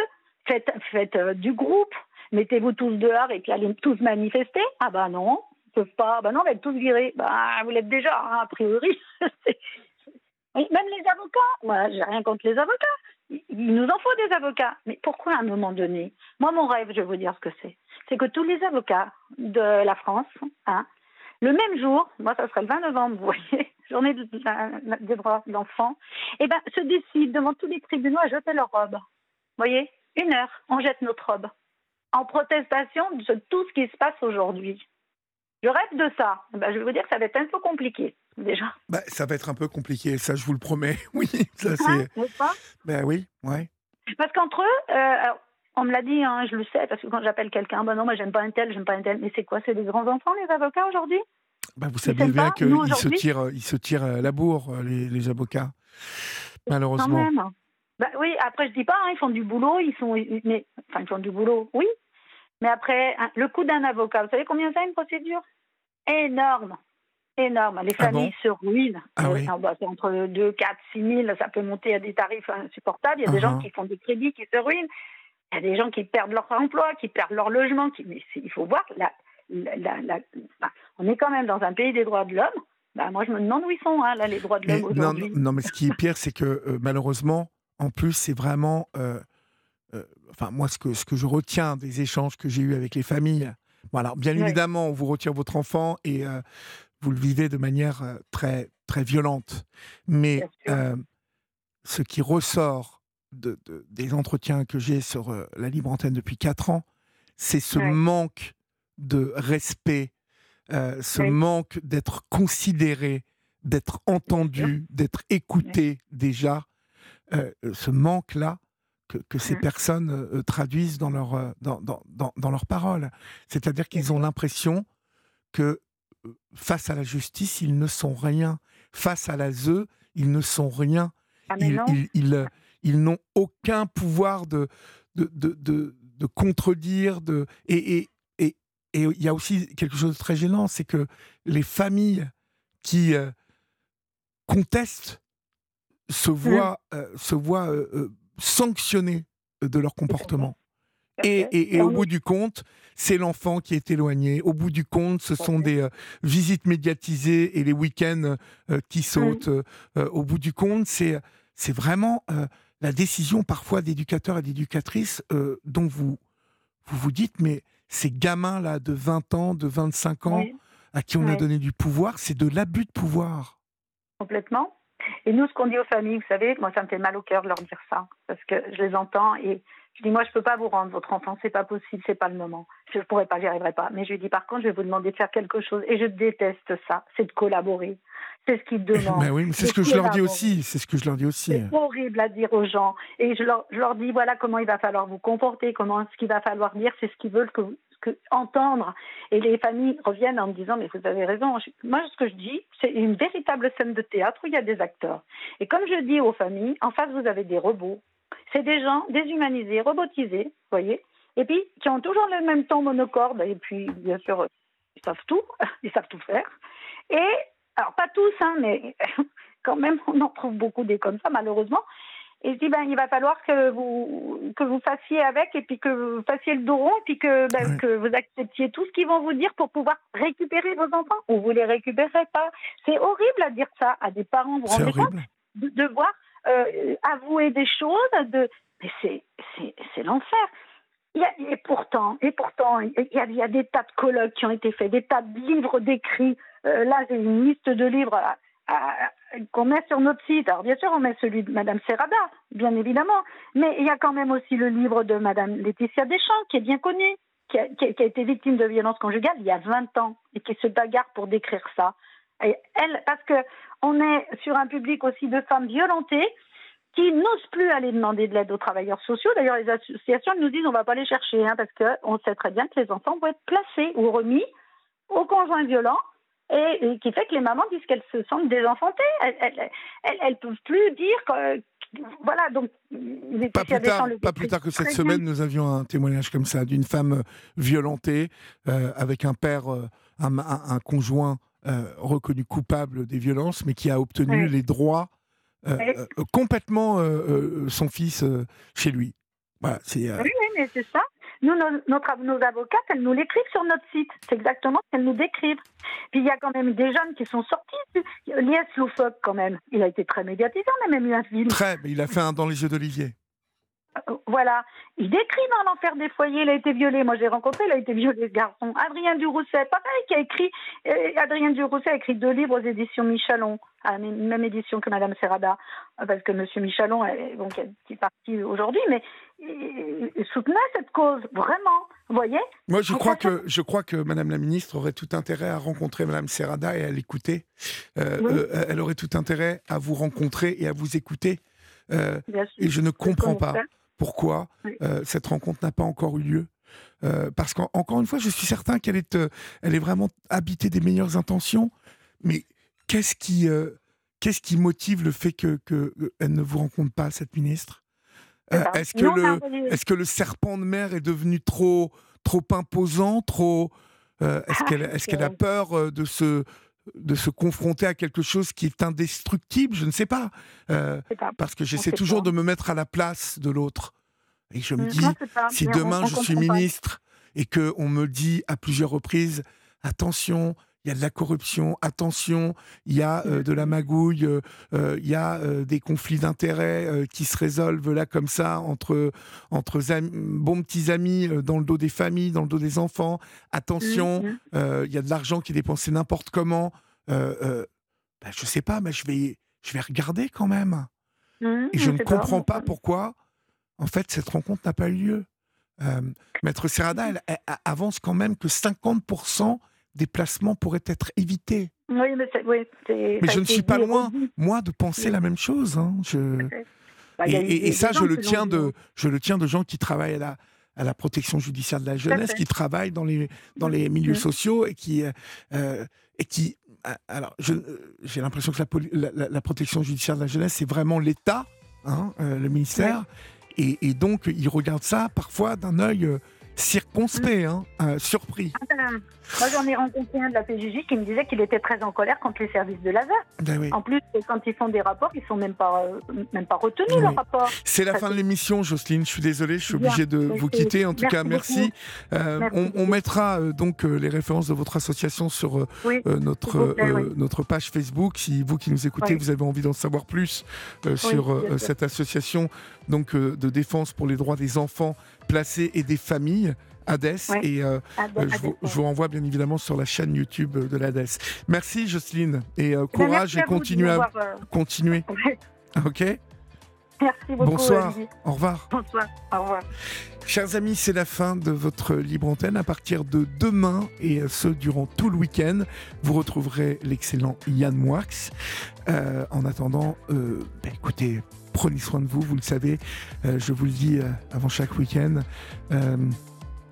faites, faites euh, du groupe, mettez-vous tous dehors et puis allez tous manifester. Ah bah non, ils peuvent pas. Bah non, on va être tous virés. Bah, vous l'êtes déjà, hein, a priori. Même les avocats, moi, j'ai rien contre les avocats il nous en faut des avocats. Mais pourquoi à un moment donné Moi, mon rêve, je vais vous dire ce que c'est. C'est que tous les avocats de la France, hein, le même jour, moi, ça serait le 20 novembre, vous voyez, journée des droits de l'enfant, eh ben, se décident devant tous les tribunaux à jeter leur robe. Vous voyez Une heure, on jette notre robe. En protestation de tout ce qui se passe aujourd'hui. Je rêve de ça. Ben, je vais vous dire que ça va être un peu compliqué déjà. Bah, ça va être un peu compliqué, ça je vous le promets. Oui, ça c'est. Ben oui, ouais. Parce qu'entre eux, euh, on me l'a dit, hein, je le sais, parce que quand j'appelle quelqu'un, ben non, moi j'aime pas un tel, j'aime pas un tel. Mais c'est quoi? C'est des grands enfants les avocats aujourd'hui? Bah, Vous savez bien qu'ils se tirent, ils se tirent la bourre, les, les avocats, malheureusement. Quand même. Bah, oui, après je dis pas, hein, ils font du boulot, ils sont, mais, enfin ils font du boulot, oui. Mais après, le coût d'un avocat, vous savez combien ça une procédure? Énorme énorme. Les ah familles se ruinent. Ah euh, c'est entre 2, 4, 6 000, ça peut monter à des tarifs insupportables. Il y a des gens uh-huh. qui font des crédits, qui se ruinent. Il y a des gens qui perdent leur emploi, qui perdent leur logement. Qui... Mais il faut voir, la, la, on est quand même dans un pays des droits de l'homme. Bah, moi, je me demande où ils sont, hein, là, les droits de l'homme aujourd'hui. Non, mais ce qui est pire, c'est que euh, malheureusement, en plus, c'est vraiment. Euh, enfin, moi, ce que, ce que je retiens des échanges que j'ai eus avec les familles, bien évidemment, on vous retire votre enfant et vous le vivez de manière euh, très, très violente. Mais euh, ce qui ressort de, des entretiens que j'ai sur euh, la libre antenne depuis quatre ans, c'est ce manque de respect, ce manque d'être considéré, d'être entendu, d'être écouté déjà, ce manque-là que, que, ces mmh. personnes traduisent dans, leur, dans, dans, dans, dans leurs paroles. C'est-à-dire qu'ils ont l'impression que face à la justice, ils ne sont rien. Face à la ZE, ils ne sont rien. Ah, ils, ils, n'ont aucun pouvoir de, de, de, de, contredire. De, et, et, et, et il y a aussi quelque chose de très gênant, c'est que les familles qui euh, contestent se Mmh. voient, euh, se voient euh, euh, sanctionnées de leur comportement. Et, et- et au bout du compte, c'est l'enfant qui est éloigné. Au bout du compte, ce sont des euh, visites médiatisées et les week-ends euh, qui sautent. Euh, euh, au bout du compte, c'est c'est vraiment la décision parfois d'éducateurs et d'éducatrices dont vous, vous vous dites, mais ces gamins-là de 20 ans, de 25 ans, Oui. à qui on a donné du pouvoir, c'est de l'abus de pouvoir. Complètement. Et nous, ce qu'on dit aux familles, vous savez, moi, ça me fait mal au cœur de leur dire ça, parce que je les entends et je dis, moi, je peux pas vous rendre votre enfant, c'est pas possible, c'est pas le moment. Je ne pourrais pas, j'y arriverai pas. Mais je lui dis, par contre, je vais vous demander de faire quelque chose. Et je déteste ça, c'est de collaborer. C'est ce qu'ils demandent. Ben oui, c'est ce que je leur dis aussi. C'est ce que je leur dis aussi. C'est horrible à dire aux gens. Et je leur, je leur dis, voilà comment il va falloir vous comporter, comment ce qu'il va falloir dire, c'est ce qu'ils veulent que, entendre. Et les familles reviennent en me disant, mais vous avez raison. Moi, ce que je dis, c'est une véritable scène de théâtre où il y a des acteurs. Et comme je dis aux familles, en face, vous avez des robots. C'est des gens déshumanisés, robotisés, vous voyez, et puis qui ont toujours le même ton monocorde. Et puis, bien sûr, ils savent tout, ils savent tout faire. Et, alors pas tous, hein, mais quand même, on en trouve beaucoup des comme ça, malheureusement. Et je dis, ben, il va falloir que vous, que vous fassiez avec, et puis que vous fassiez le dos rond, et puis que, ben, que vous acceptiez tout ce qu'ils vont vous dire pour pouvoir récupérer vos enfants, ou vous les récupérez pas. C'est horrible à dire ça à des parents, vous vous rendez compte horrible. de devoir euh, avouer des choses, de... mais c'est, c'est, c'est l'enfer. Il y a- et pourtant, et pourtant, il y, a, il y a des tas de colloques qui ont été faits, des tas de livres d'écrits. Euh, là, j'ai une liste de livres à- à- qu'on met sur notre site. Alors, bien sûr, on met celui de Madame Serrada, bien évidemment, mais il y a quand même aussi le livre de Madame Laetitia Deschamps, qui est bien connu, qui a, été victime de violences conjugales il y a 20 ans et qui se bagarre pour décrire ça. Parce que on est sur un public aussi de femmes violentées qui n'osent plus aller demander de l'aide aux travailleurs sociaux. D'ailleurs, les associations nous disent on va pas les chercher hein, parce qu'on sait très bien que les enfants vont être placés ou remis aux conjoints violents et, et qui fait que les mamans disent qu'elles se sentent désenfantées. Elles, elles peuvent plus dire que, voilà donc Pas plus, tard, pas plus tard que cette semaine, nous avions un témoignage comme ça d'une femme euh, violentée euh, avec un père, euh, un, un- un conjoint euh, reconnu coupable des violences, mais qui a obtenu Oui. les droits Oui. complètement son fils chez lui. Voilà, c'est Oui, oui, mais c'est ça. Nous, nos, notre- avocates, elles nous l'écrivent sur notre site. C'est exactement ce qu'elles nous décrivent. Puis il y a quand même des jeunes qui sont sortis. Lies Loufoque, quand même, il a été très médiatisé. On a même eu un film. très. Mais il a fait un dans les yeux d'Olivier. Voilà. Il décrit dans l'enfer des foyers, il a été violé. Moi, j'ai rencontré, il a été violé, ce garçon. Adrien Durousset, pareil, qui a écrit. euh, Adrien Durousset a écrit deux livres aux éditions Michalon, à la même édition que Madame Serrada, parce que Monsieur Michalon est, bon, qui est- parti aujourd'hui, mais il, soutenait cette cause, vraiment. Vous voyez? Moi, je crois que je crois que Madame la ministre aurait tout intérêt à rencontrer Madame Serrada et à l'écouter. Euh, Oui. euh, elle aurait tout intérêt à vous rencontrer et à vous écouter. Et je ne comprends pas. Pourquoi euh, cette rencontre n'a pas encore eu lieu. Euh, parce qu'encore une fois, je suis certain qu'elle est, euh, elle est vraiment habitée des meilleures intentions. Mais qu'est-ce qui, qu'est-ce qui motive le fait que, que elle ne vous rencontre pas, cette ministre? Euh, ça. Est-ce que le, est-ce que le serpent de mer est devenu trop, trop imposant, trop euh, Est-ce Ah, qu'elle, est-ce qu'elle a peur de se, de se confronter à quelque chose qui est indestructible Je ne sais pas. Euh, pas- parce que j'essaie toujours pas. de me mettre à la place de l'autre. Et je me Mm, dis, non, si on- demain on je suis pas. ministre et que on me dit à plusieurs reprises, attention, il y a de la corruption, attention, il y a euh, de la magouille, euh, euh, il y a euh, des conflits d'intérêts qui se résolvent là comme ça entre entre bons petits amis dans le dos des familles, dans le dos des enfants. Attention, euh, il y a de l'argent qui est dépensé n'importe comment. Ben, je sais pas, mais je vais je vais regarder quand même. Mm, Et je ne comprends pas pourquoi, en fait, cette rencontre n'a pas eu lieu. Euh, Maître Serrada, elle avance quand même que 50% des placements pourraient être évités. Oui, mais, oui, je ne suis pas loin, moi, de penser Oui. la même chose. hein. Je... Bah, Et, ça, je le tiens de, dit. je le tiens de gens qui travaillent à la, à la protection judiciaire de la jeunesse, qui travaillent dans les, dans les milieux Mm. sociaux et qui, euh, et qui, euh, alors, euh, j'ai l'impression que la, la- protection judiciaire de la jeunesse, c'est vraiment l'État, hein, euh, le ministère, et, et donc ils regardent ça parfois d'un œil circonspect, hein, surpris. Ah ben, moi, j'en ai rencontré un de la PJJ qui me disait qu'il était très en colère contre les services de l'ASA. Ben en plus, quand ils font des rapports, ils sont même pas, euh, même pas retenus, leurs rapports. C'est la fin de l'émission, Jocelyne. Je suis désolé, je suis obligé de vous quitter. En tout cas, merci. Euh, on, mettra euh, donc les références de votre association sur notre, notre page Facebook. Si vous qui nous écoutez, vous avez envie d'en savoir plus sur cette association donc, de défense pour les droits des enfants placés et des familles. Hades. Et euh, euh, je, vous, renvoie bien évidemment sur la chaîne YouTube de l'Hades. Merci Jocelyne et euh, ben, courage et continuez à continuer. Ok? Merci beaucoup. Bonsoir. Au revoir. Bonsoir. Au revoir. Chers amis, c'est la fin de votre libre antenne. À partir de demain et ce durant tout le week-end, vous retrouverez l'excellent Yann Moix. en attendant, ben, écoutez, prenez soin de vous, vous le savez, je vous le dis avant chaque week-end.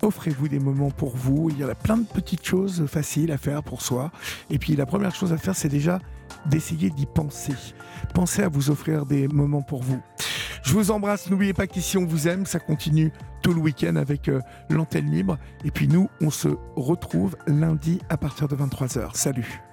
Offrez-vous des moments pour vous. Il y a plein de petites choses faciles à faire pour soi. Et puis la première chose à faire, c'est déjà d'essayer d'y penser. Pensez à vous offrir des moments pour vous. Je vous embrasse. N'oubliez pas qu'ici on vous aime. Ça continue tout le week-end avec euh, l'antenne libre. Et puis nous, on se retrouve lundi à partir de 23h. Salut.